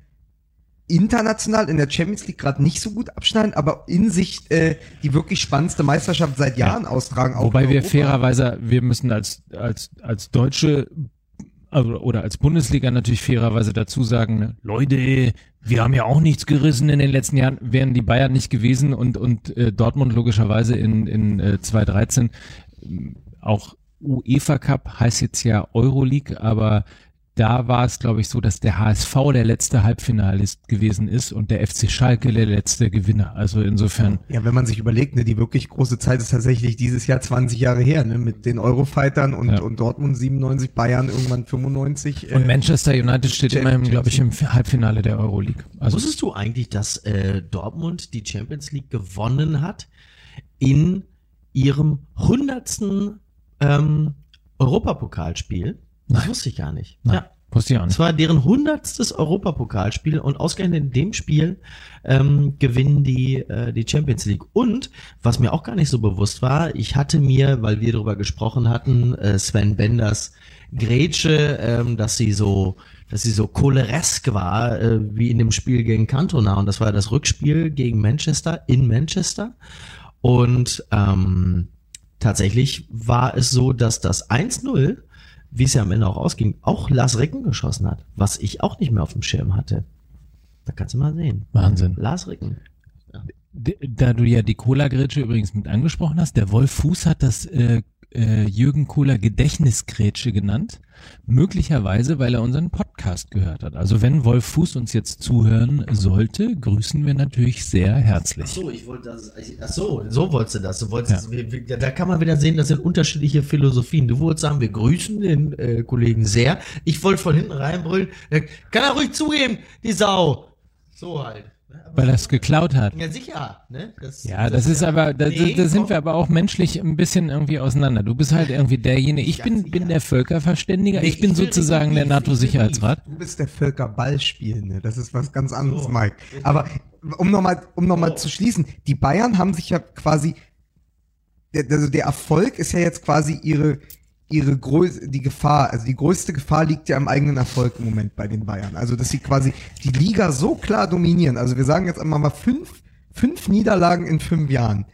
international in der Champions League gerade nicht so gut abschneiden, aber in sich äh, die wirklich spannendste Meisterschaft seit Jahren ja. austragen. Wobei wir fairerweise, wir müssen als als als deutsche also, oder als Bundesliga natürlich fairerweise dazu sagen, ne, Leute, wir haben ja auch nichts gerissen in den letzten Jahren, wären die Bayern nicht gewesen und, und äh, Dortmund logischerweise in, in äh, 2013 äh, auch UEFA Cup heißt jetzt ja Euroleague, aber da war es, glaube ich, so, dass der HSV der letzte Halbfinalist gewesen ist und der FC Schalke der letzte Gewinner. Also insofern. Ja, wenn man sich überlegt, ne, die wirklich große Zeit ist tatsächlich dieses Jahr 20 Jahre her, ne, mit den Eurofightern und, Ja. und Dortmund 97, Bayern irgendwann 95. Und äh, Manchester United steht Champions immerhin, glaube ich, im Halbfinale der Euroleague. Also Wusstest du eigentlich, dass äh, Dortmund die Champions League gewonnen hat in ihrem hundertsten ähm, Europapokalspiel? Das Nein. wusste ich gar nicht. Nein, Ja. wusste ich auch Es nicht. war deren hundertstes Europapokalspiel und ausgerechnet in dem Spiel ähm, gewinnen die äh, die Champions League. Und was mir auch gar nicht so bewusst war, ich hatte mir, weil wir darüber gesprochen hatten, äh, Sven Benders Grätsche, ähm, dass sie so dass sie so choleresk war, äh, wie in dem Spiel gegen Cantona. Und das war das Rückspiel gegen Manchester in Manchester. Und ähm, tatsächlich war es so, dass das 1-0, wie es ja am Ende auch ausging, auch Lars Ricken geschossen hat, was ich auch nicht mehr auf dem Schirm hatte. Da kannst du mal sehen. Wahnsinn. Lars Ricken. D- Da du ja die Cola-Grätsche übrigens mit angesprochen hast, der Wolf Fuß hat das äh, äh, Jürgen Kohler Gedächtnisgrätsche genannt. Möglicherweise, weil er unseren Podcast gehört hat. Also wenn Wolf Fuß uns jetzt zuhören sollte, grüßen wir natürlich sehr herzlich. so, ich wollte das. Ach so, so wolltest du das. Du wolltest, Ja. wir, wir, da kann man wieder sehen, das sind unterschiedliche Philosophien. Du wolltest sagen, wir grüßen den äh, Kollegen sehr. Ich wollte von hinten reinbrüllen. äh, Kann er ruhig zugeben, die Sau. So halt. Weil er es geklaut hat. Ja, sicher. Ne? Das, Ja, das ist aber, da, Nee, da sind wir aber auch menschlich ein bisschen irgendwie auseinander. Du bist halt irgendwie derjenige, ich Ja, bin, bin der Völkerverständiger, Nee, ich bin ich sozusagen der NATO-Sicherheitsrat. Du bist der Völkerballspielende. Das ist was ganz anderes, So. Mike. Aber um nochmal um noch mal So. zu schließen, die Bayern haben sich ja quasi, also der Erfolg ist ja jetzt quasi ihre, ihre Größe, die Gefahr, also die größte Gefahr liegt ja im eigenen Erfolg im Moment bei den Bayern. Also, dass sie quasi die Liga so klar dominieren. Also, wir sagen jetzt einmal mal fünf, fünf Niederlagen in fünf Jahren.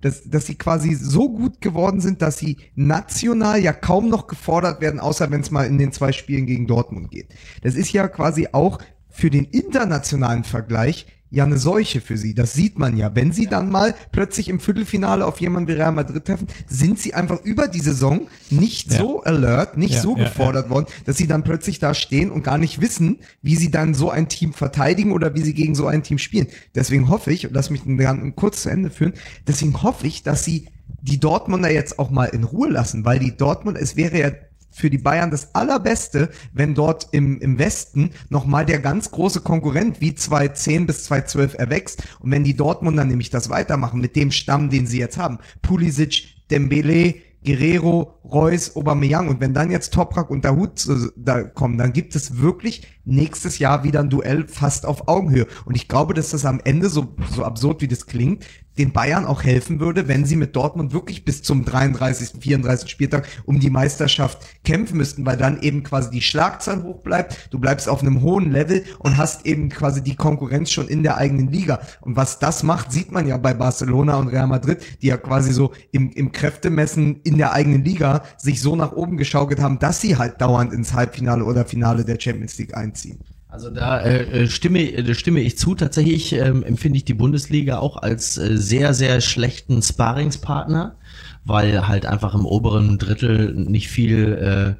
Dass, dass sie quasi so gut geworden sind, dass sie national ja kaum noch gefordert werden, außer wenn es mal in den zwei Spielen gegen Dortmund geht. Das ist ja quasi auch für den internationalen Vergleich ja eine Seuche für sie. Das sieht man ja. Wenn sie dann mal plötzlich im Viertelfinale auf jemanden wie Real Madrid treffen, sind sie einfach über die Saison nicht Ja. so alert, nicht Ja, so ja, gefordert worden, dass sie dann plötzlich da stehen und gar nicht wissen, wie sie dann so ein Team verteidigen oder wie sie gegen so ein Team spielen. Deswegen hoffe ich, und lass mich dann kurz zu Ende führen, deswegen hoffe ich, dass sie die Dortmunder jetzt auch mal in Ruhe lassen, weil die Dortmund, es wäre ja für die Bayern das allerbeste, wenn dort im, im Westen nochmal der ganz große Konkurrent wie 2010 bis 2012 erwächst. Und wenn die Dortmunder nämlich das weitermachen mit dem Stamm, den sie jetzt haben, Pulisic, Dembele, Guerrero, Reus, Aubameyang und wenn dann jetzt Toprak und Dahut da kommen, dann gibt es wirklich nächstes Jahr wieder ein Duell fast auf Augenhöhe. Und ich glaube, dass das am Ende, so, so absurd wie das klingt, den Bayern auch helfen würde, wenn sie mit Dortmund wirklich bis zum 33., 34. Spieltag um die Meisterschaft kämpfen müssten, weil dann eben quasi die Schlagzahl hoch bleibt, du bleibst auf einem hohen Level und hast eben quasi die Konkurrenz schon in der eigenen Liga. Und was das macht, sieht man ja bei Barcelona und Real Madrid, die ja quasi so im, im Kräftemessen in der eigenen Liga sich so nach oben geschaukelt haben, dass sie halt dauernd ins Halbfinale oder Finale der Champions League einziehen. Also da äh, äh, stimme, äh, stimme ich zu. Tatsächlich ähm, empfinde ich die Bundesliga auch als äh, sehr, sehr schlechten Sparingspartner, weil halt einfach im oberen Drittel nicht viel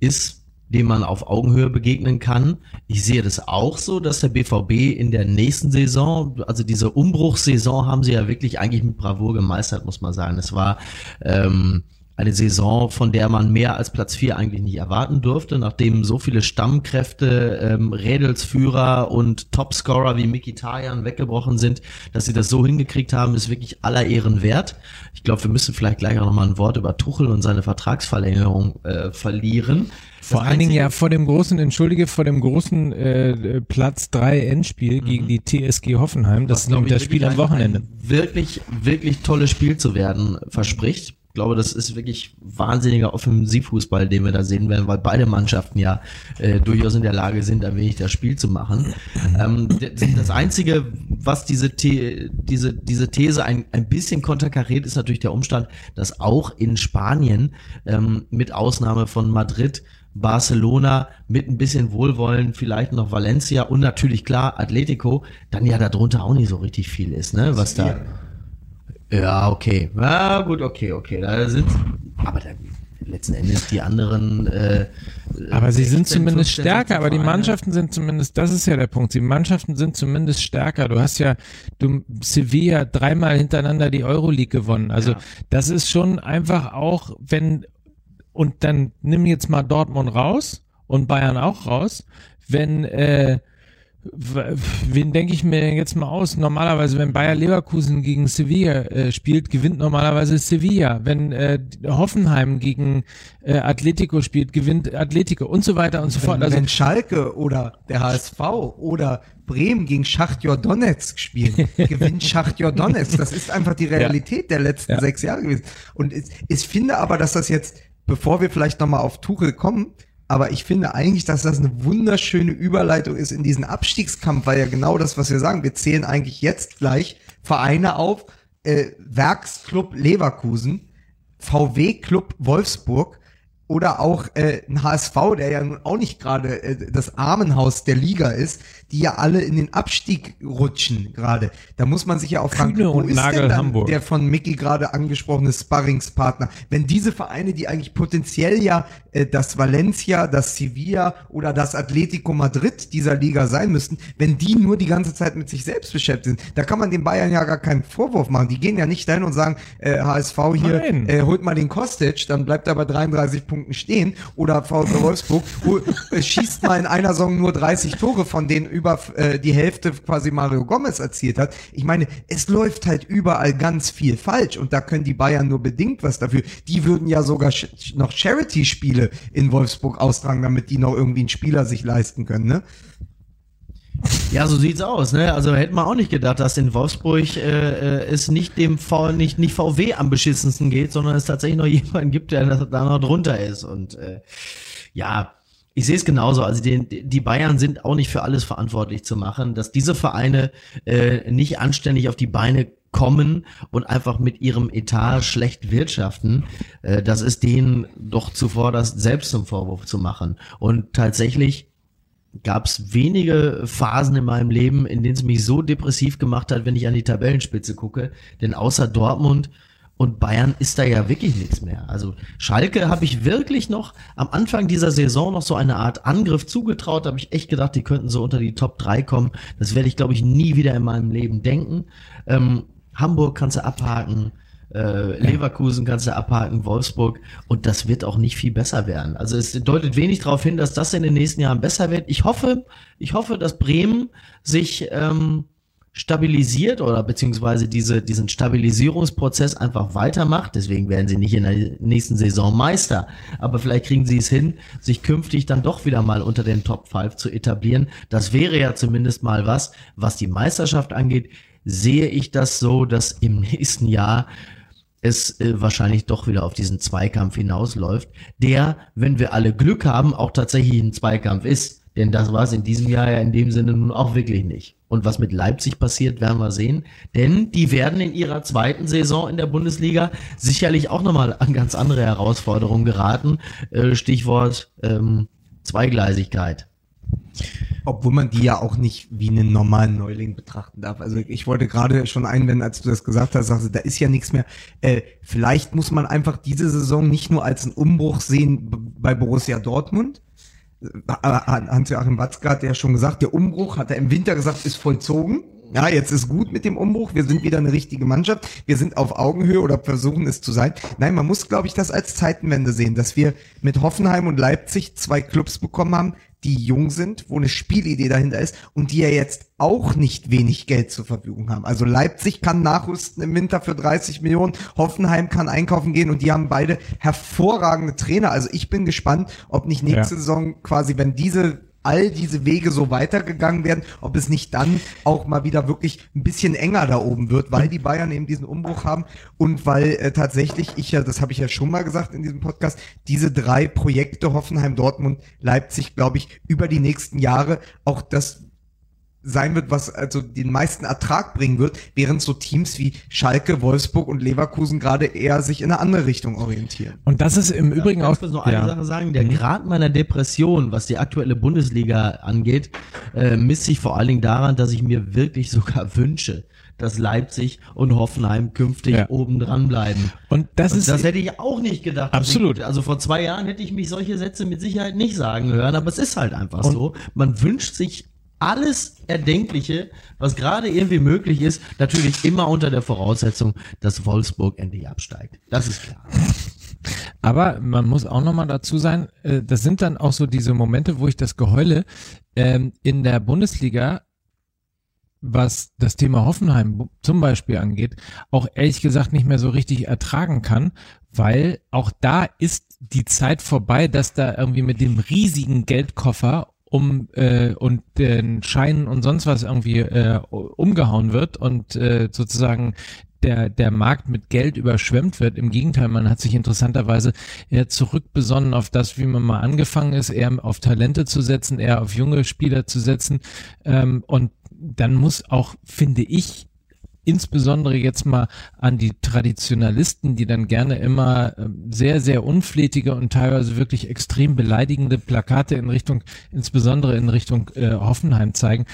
äh, ist, dem man auf Augenhöhe begegnen kann. Ich sehe das auch so, dass der BVB in der nächsten Saison, also diese Umbruchssaison haben sie ja wirklich eigentlich mit Bravour gemeistert, muss man sagen. Es war ähm, eine Saison, von der man mehr als Platz 4 eigentlich nicht erwarten durfte, nachdem so viele Stammkräfte, ähm, Rädelsführer und Topscorer wie Mikitarian weggebrochen sind, dass sie das so hingekriegt haben, ist wirklich aller Ehren wert. Ich glaube, wir müssen vielleicht gleich auch noch mal ein Wort über Tuchel und seine Vertragsverlängerung äh, verlieren. Vor Das allen Dingen ja vor dem großen, entschuldige, vor dem großen äh, Platz 3 Endspiel gegen die TSG Hoffenheim, das ist glaub nämlich das ich, Spiel am Wochenende. Ein wirklich, wirklich tolles Spiel zu werden verspricht. Ich glaube, das ist wirklich wahnsinniger Offensivfußball, den wir da sehen werden, weil beide Mannschaften ja äh, durchaus in der Lage sind, ein wenig das Spiel zu machen. Ähm, das Einzige, was diese, The diese, diese These ein, ein bisschen konterkariert, ist natürlich der Umstand, dass auch in Spanien, ähm, mit Ausnahme von Madrid, Barcelona mit ein bisschen Wohlwollen, vielleicht noch Valencia und natürlich klar Atletico, dann ja darunter auch nicht so richtig viel ist, ne? Was da. Ja, okay. Ja, gut, okay, okay. Da sind aber da, letzten Endes die anderen äh, Aber sie sind zumindest 15, stärker, aber die Mannschaften sind zumindest, das ist ja der Punkt, die Mannschaften sind zumindest stärker. Du hast ja, du, Sevilla dreimal hintereinander die Euroleague gewonnen. Also ja. das ist schon einfach auch, wenn, und dann nimm jetzt mal Dortmund raus und Bayern auch raus, wenn, äh, wen denke ich mir jetzt mal aus? Normalerweise, wenn Bayer Leverkusen gegen Sevilla äh, spielt, gewinnt normalerweise Sevilla. Wenn äh, Hoffenheim gegen äh, Atletico spielt, gewinnt Atletico und so weiter und so wenn, fort. Also, wenn Schalke oder der HSV oder Bremen gegen Schachtjor Donetsk spielen, [laughs] gewinnt Schachtjor Donetsk. Das ist einfach die Realität ja. der letzten ja. sechs Jahre gewesen. Und ich, ich finde aber, dass das jetzt, bevor wir vielleicht nochmal auf Tuchel kommen, aber ich finde eigentlich, dass das eine wunderschöne Überleitung ist in diesen Abstiegskampf, weil ja genau das, was wir sagen, wir zählen eigentlich jetzt gleich Vereine auf, äh, Werksclub Leverkusen, VW Club Wolfsburg, oder auch äh, ein HSV, der ja nun auch nicht gerade äh, das Armenhaus der Liga ist, die ja alle in den Abstieg rutschen gerade. Da muss man sich ja auch fragen, Kühne wo ist Nagel denn dann Hamburg. der von Mickey gerade angesprochene Sparringspartner? Wenn diese Vereine, die eigentlich potenziell ja äh, das Valencia, das Sevilla oder das Atletico Madrid dieser Liga sein müssten, wenn die nur die ganze Zeit mit sich selbst beschäftigt sind, da kann man den Bayern ja gar keinen Vorwurf machen. Die gehen ja nicht dahin und sagen, äh, HSV hier, äh, holt mal den Kostic, dann bleibt er bei 33 Punkten stehen oder VfB Wolfsburg hol, äh, schießt mal in einer Saison nur 30 Tore, von denen über äh, die Hälfte quasi Mario Gomez erzielt hat. Ich meine, es läuft halt überall ganz viel falsch und da können die Bayern nur bedingt was dafür. Die würden ja sogar noch Charity-Spiele in Wolfsburg austragen, damit die noch irgendwie einen Spieler sich leisten können, ne? Ja, so sieht's aus. Ne? Also hätte man auch nicht gedacht, dass in Wolfsburg äh, äh es nicht dem v, nicht, nicht VW am beschissensten geht, sondern es tatsächlich noch [laughs] jemanden gibt, der da noch drunter ist. Und äh, ja, ich sehe es genauso. Also die, die Bayern sind auch nicht für alles verantwortlich zu machen, dass diese Vereine äh, nicht anständig auf die Beine kommen und einfach mit ihrem Etat schlecht wirtschaften, äh, das ist denen doch zuvor das selbst zum Vorwurf zu machen. Und tatsächlich gab es wenige Phasen in meinem Leben, in denen es mich so depressiv gemacht hat, wenn ich an die Tabellenspitze gucke. Denn außer Dortmund und Bayern ist da ja wirklich nichts mehr. Also Schalke habe ich wirklich noch am Anfang dieser Saison noch so eine Art Angriff zugetraut. Da habe ich echt gedacht, die könnten so unter die Top 3 kommen. Das werde ich, glaube ich, nie wieder in meinem Leben denken. Ähm, Hamburg kannst du abhaken. Äh, Leverkusen kannst du abhaken, Wolfsburg und das wird auch nicht viel besser werden. Also es deutet wenig darauf hin, dass das in den nächsten Jahren besser wird. Ich hoffe, ich hoffe, dass Bremen sich ähm, stabilisiert oder beziehungsweise diese, diesen Stabilisierungsprozess einfach weitermacht. Deswegen werden sie nicht in der nächsten Saison Meister. Aber vielleicht kriegen sie es hin, sich künftig dann doch wieder mal unter den Top 5 zu etablieren. Das wäre ja zumindest mal was, was die Meisterschaft angeht. Sehe ich das so, dass im nächsten Jahr es äh, wahrscheinlich doch wieder auf diesen Zweikampf hinausläuft, der, wenn wir alle Glück haben, auch tatsächlich ein Zweikampf ist. Denn das war es in diesem Jahr ja in dem Sinne nun auch wirklich nicht. Und was mit Leipzig passiert, werden wir sehen. Denn die werden in ihrer zweiten Saison in der Bundesliga sicherlich auch nochmal an ganz andere Herausforderungen geraten. Äh, Stichwort ähm, Zweigleisigkeit. Obwohl man die ja auch nicht wie einen normalen Neuling betrachten darf. Also ich wollte gerade schon einwenden, als du das gesagt hast, sagst du, da ist ja nichts mehr. Äh, vielleicht muss man einfach diese Saison nicht nur als einen Umbruch sehen bei Borussia Dortmund, Hans-Joachim Watzke hat ja schon gesagt, der Umbruch, hat er im Winter gesagt, ist vollzogen. Ja, jetzt ist gut mit dem Umbruch. Wir sind wieder eine richtige Mannschaft. Wir sind auf Augenhöhe oder versuchen es zu sein. Nein, man muss, glaube ich, das als Zeitenwende sehen, dass wir mit Hoffenheim und Leipzig zwei Clubs bekommen haben, die jung sind, wo eine Spielidee dahinter ist und die ja jetzt auch nicht wenig Geld zur Verfügung haben. Also Leipzig kann nachrüsten im Winter für 30 Millionen, Hoffenheim kann einkaufen gehen und die haben beide hervorragende Trainer. Also ich bin gespannt, ob nicht nächste ja. Saison quasi, wenn diese all diese Wege so weitergegangen werden, ob es nicht dann auch mal wieder wirklich ein bisschen enger da oben wird, weil die Bayern eben diesen Umbruch haben und weil äh, tatsächlich, ich ja, das habe ich ja schon mal gesagt in diesem Podcast, diese drei Projekte Hoffenheim, Dortmund, Leipzig, glaube ich, über die nächsten Jahre auch das sein wird, was also den meisten Ertrag bringen wird, während so Teams wie Schalke, Wolfsburg und Leverkusen gerade eher sich in eine andere Richtung orientieren. Und das ist im Übrigen auch. Ich muss noch eine ja. Sache sagen, der mhm. Grad meiner Depression, was die aktuelle Bundesliga angeht, äh, misst sich vor allen Dingen daran, dass ich mir wirklich sogar [laughs] wünsche, dass Leipzig und Hoffenheim künftig Ja. oben dran bleiben. Und das Und ist das hätte ich auch nicht gedacht. dass Absolut. Ich, also vor zwei Jahren hätte ich mich solche Sätze mit Sicherheit nicht sagen hören, aber es ist halt einfach Und- so. Man wünscht sich alles Erdenkliche, was gerade irgendwie möglich ist, natürlich immer unter der Voraussetzung, dass Wolfsburg endlich absteigt. Das ist klar. Aber man muss auch nochmal dazu sein, äh, das sind dann auch so diese Momente, wo ich das Geheule ähm, in der Bundesliga, was das Thema Hoffenheim zum Beispiel angeht, auch ehrlich gesagt nicht mehr so richtig ertragen kann, weil auch da ist die Zeit vorbei, dass da irgendwie mit dem riesigen Geldkoffer um äh, und den Scheinen und sonst was irgendwie äh, umgehauen wird und äh, sozusagen der, der Markt mit Geld überschwemmt wird. Im Gegenteil, man hat sich interessanterweise eher zurückbesonnen auf das, wie man mal angefangen ist, eher auf Talente zu setzen, eher auf junge Spieler zu setzen. Ähm, und dann muss auch, finde ich, insbesondere jetzt mal an die Traditionalisten, die dann gerne immer ähm, sehr, sehr unflätige und teilweise wirklich extrem beleidigende Plakate in Richtung, insbesondere in Richtung äh, Hoffenheim zeigen.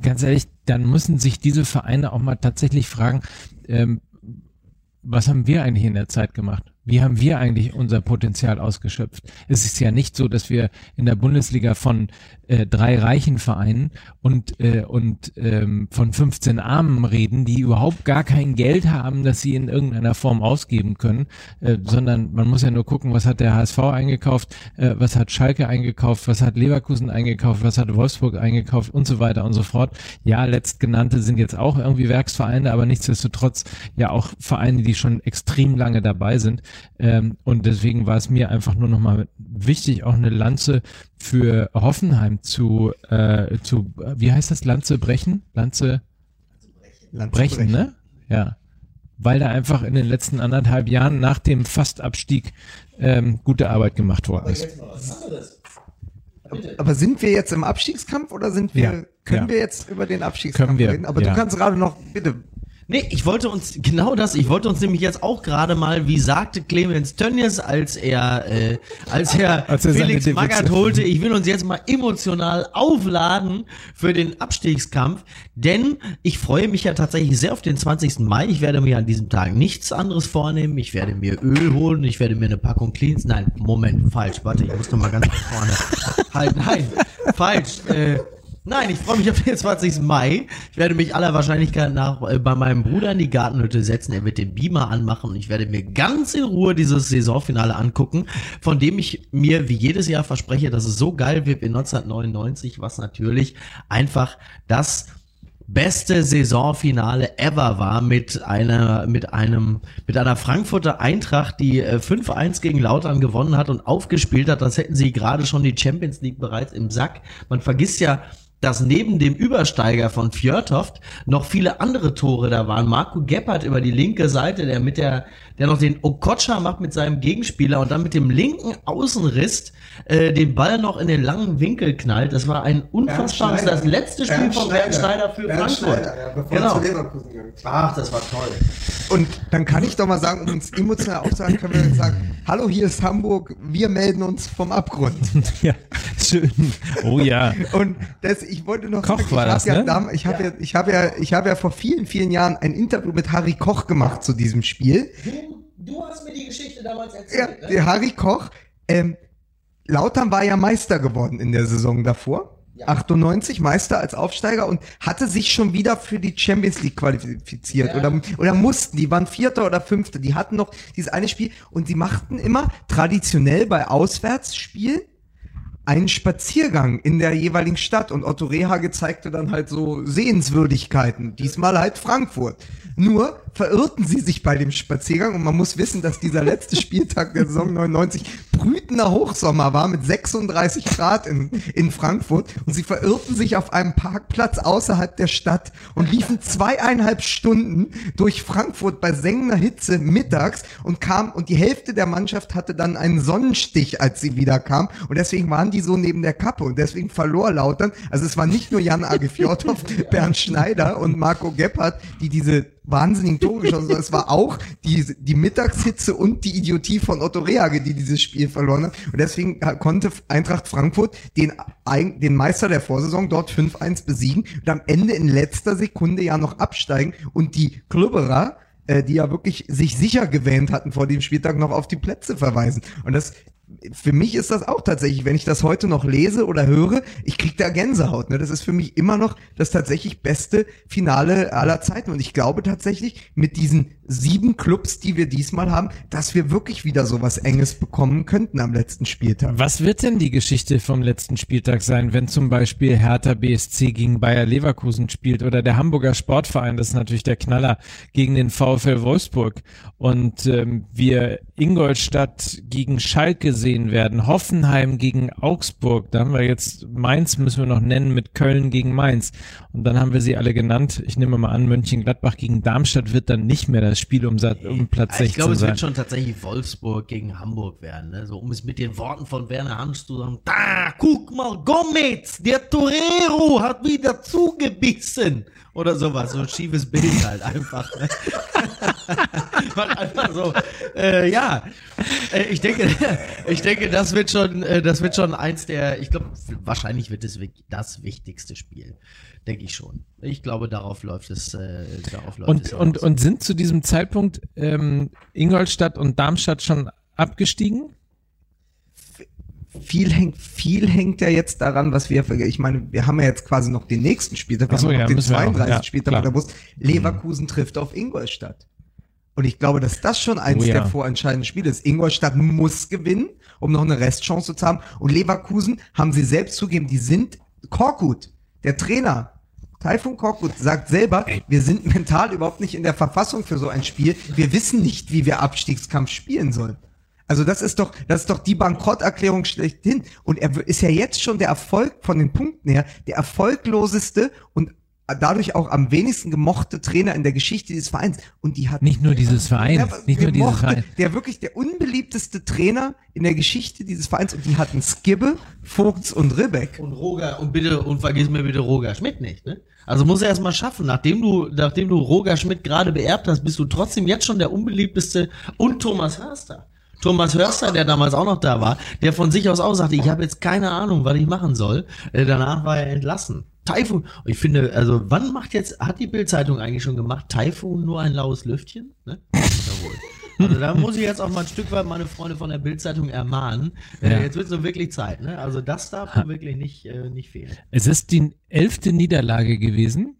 Ganz ehrlich, dann müssen sich diese Vereine auch mal tatsächlich fragen, ähm, was haben wir eigentlich in der Zeit gemacht? Wie haben wir eigentlich unser Potenzial ausgeschöpft? Es ist ja nicht so, dass wir in der Bundesliga von äh, drei reichen Vereinen und, äh, und ähm, von 15 Armen reden, die überhaupt gar kein Geld haben, das sie in irgendeiner Form ausgeben können, äh, sondern man muss ja nur gucken, was hat der HSV eingekauft, äh, was hat Schalke eingekauft, was hat Leverkusen eingekauft, was hat Wolfsburg eingekauft und so weiter und so fort. Ja, letztgenannte sind jetzt auch irgendwie Werksvereine, aber nichtsdestotrotz ja auch Vereine, die schon extrem lange dabei sind. Ähm, und deswegen war es mir einfach nur nochmal wichtig, auch eine Lanze für Hoffenheim zu, äh, zu, wie heißt das, Lanze brechen? Lanze Land zu brechen, ne? Ja. Weil da einfach in den letzten anderthalb Jahren nach dem Fastabstieg ähm, gute Arbeit gemacht worden ist. Aber sind wir jetzt im Abstiegskampf oder sind wir, Ja, können ja. wir jetzt über den Abstiegskampf Können wir, reden? Aber ja. du kannst gerade noch, bitte. Nee, ich wollte uns, genau das, ich wollte uns nämlich jetzt auch gerade mal, wie sagte Clemens Tönnies, als er, äh, als er, [laughs] Als er Felix Magath holte, ich will uns jetzt mal emotional aufladen für den Abstiegskampf, denn ich freue mich ja tatsächlich sehr auf den 20. Mai. Ich werde mir an diesem Tag nichts anderes vornehmen. Ich werde mir Öl holen, ich werde mir eine Packung Cleans, nein, Moment, falsch, warte, ich muss noch mal ganz nach vorne. [laughs] halt, nein, falsch, äh, Nein, ich freue mich auf den 20. Mai. Ich werde mich aller Wahrscheinlichkeit nach äh, bei meinem Bruder in die Gartenhütte setzen. Er wird den Beamer anmachen und ich werde mir ganz in Ruhe dieses Saisonfinale angucken, von dem ich mir wie jedes Jahr verspreche, dass es so geil wird wie 1999, was natürlich einfach das beste Saisonfinale ever war mit einer mit einem mit einer Frankfurter Eintracht, die äh, 5-1 gegen Lautern gewonnen hat und aufgespielt hat, als hätten sie gerade schon die Champions League bereits im Sack. Man vergisst ja dass neben dem Übersteiger von Fjörtoft noch viele andere Tore da waren. Marco Gebhardt über die linke Seite, der mit der, der noch den Okocha macht mit seinem Gegenspieler und dann mit dem linken Außenriss äh, den Ball noch in den langen Winkel knallt. Das war ein unfassbares, das letzte Spiel von Bernd Schneider für Frankfurt. genau. Ach, das war toll. Und dann kann ich doch mal sagen, um uns emotional aufzuhalten, können wir sagen, hallo, hier ist Hamburg, wir melden uns vom Abgrund. [laughs] Ja, schön. Oh ja. Und das, ich wollte noch Koch sagen, war ich das, habe ja, ne? ich habe ja, ich habe ja, ich habe ja vor vielen, vielen Jahren ein Interview mit Harry Koch gemacht zu diesem Spiel. Du hast mir die Geschichte damals Ja, erzählt. ne? der Harry Koch, ähm, Lautern war ja Meister geworden in der Saison davor. 98 Meister als Aufsteiger und hatte sich schon wieder für die Champions League qualifiziert Ja. oder, oder mussten, die waren Vierter oder Fünfter, die hatten noch dieses eine Spiel und sie machten immer traditionell bei Auswärtsspielen einen Spaziergang in der jeweiligen Stadt und Otto Rehage zeigte dann halt so Sehenswürdigkeiten, diesmal halt Frankfurt. Nur verirrten sie sich bei dem Spaziergang und man muss wissen, dass dieser letzte Spieltag der Saison 99 brütender Hochsommer war mit 36 Grad in, in Frankfurt und sie verirrten sich auf einem Parkplatz außerhalb der Stadt und liefen zweieinhalb Stunden durch Frankfurt bei sengender Hitze mittags und kam und die Hälfte der Mannschaft hatte dann einen Sonnenstich, als sie wieder kam und deswegen waren die so neben der Kappe und deswegen verlor Lautern. Also es war nicht nur Jan Age Fjordhoff, [laughs] Bernd Schneider und Marco Gebhardt, die diese wahnsinnigen Tore geschossen, sondern es war auch die, die Mittagshitze und die Idiotie von Otto Rehage, die dieses Spiel verloren hat. Und deswegen konnte Eintracht Frankfurt den, den Meister der Vorsaison dort 5-1 besiegen und am Ende in letzter Sekunde ja noch absteigen und die Klubberer äh, die ja wirklich sich sicher gewähnt hatten vor dem Spieltag noch auf die Plätze verweisen. Und das für mich ist das auch tatsächlich, wenn ich das heute noch lese oder höre, ich krieg da Gänsehaut. Ne? Das ist für mich immer noch das tatsächlich beste Finale aller Zeiten. Und ich glaube tatsächlich, mit diesen sieben Clubs, die wir diesmal haben, dass wir wirklich wieder so was Enges bekommen könnten am letzten Spieltag. Was wird denn die Geschichte vom letzten Spieltag sein, wenn zum Beispiel Hertha BSC gegen Bayer Leverkusen spielt oder der Hamburger Sportverein, das ist natürlich der Knaller, gegen den VfL Wolfsburg und ähm, wir Ingolstadt gegen Schalke sehen werden, Hoffenheim gegen Augsburg, da haben wir jetzt Mainz müssen wir noch nennen mit Köln gegen Mainz und dann haben wir sie alle genannt. Ich nehme mal an, Mönchengladbach gegen Darmstadt wird dann nicht mehr das Spiel um, um Platz 16 Ich glaube, es sein. wird schon tatsächlich Wolfsburg gegen Hamburg werden, ne? so um es mit den Worten von Werner Hans zu sagen, da, guck mal, Gomez, der Torero hat wieder zugebissen oder sowas, so ein schiefes Bild halt einfach. Ne? [laughs] einfach so, äh, ja, äh, ich denke, [laughs] ich denke, das wird schon, äh, das wird schon eins der, ich glaube, wahrscheinlich wird es das wichtigste Spiel, denke ich schon. Ich glaube, darauf läuft es, äh, darauf läuft und, es und, und sind zu diesem Zeitpunkt ähm, Ingolstadt und Darmstadt schon abgestiegen? viel hängt, viel hängt ja jetzt daran, was wir, ich meine, wir haben ja jetzt quasi noch den nächsten Spieltag, wir so, haben ja, noch den müssen wir auch, 32. ja, Spieltag klar. der. Leverkusen trifft auf Ingolstadt. Und ich glaube, dass das schon eins Oh ja. der vorentscheidenden Spiele ist. Ingolstadt muss gewinnen, um noch eine Restchance zu haben. Und Leverkusen haben sie selbst zugegeben, die sind Korkut, der Trainer. Taifun Korkut sagt selber, wir sind mental überhaupt nicht in der Verfassung für so ein Spiel. Wir wissen nicht, wie wir Abstiegskampf spielen sollen. Also das ist doch, das ist doch die Bankrotterklärung schlechthin. Und er ist ja jetzt schon der Erfolg von den Punkten her, der erfolgloseste und dadurch auch am wenigsten gemochte Trainer in der Geschichte dieses Vereins. Und die hat Nicht nur dieses Vereins, der, nicht nur dieses Vereins. der wirklich der unbeliebteste Trainer in der Geschichte dieses Vereins. Und die hatten Skibbe, Vogts und Ribbeck. Und Roger, und bitte, und vergiss mir bitte Roger Schmidt nicht, ne? Also muss er erst mal schaffen. Nachdem du, nachdem du Roger Schmidt gerade beerbt hast, bist du trotzdem jetzt schon der unbeliebteste und Thomas Hörster. Thomas Hörster, der damals auch noch da war, der von sich aus auch sagte, ich habe jetzt keine Ahnung, was ich machen soll. Äh, danach war er entlassen. Taifun, ich finde, also wann macht jetzt, hat die Bildzeitung eigentlich schon gemacht, Taifun nur ein laues Lüftchen? Ne? Jawohl. [laughs] Also da muss ich jetzt auch mal ein Stück weit meine Freunde von der Bildzeitung ermahnen. Äh, Ja. Jetzt wird so wirklich Zeit, ne? Also das darf nun wirklich nicht, äh, nicht fehlen. Es ist die elfte Niederlage gewesen.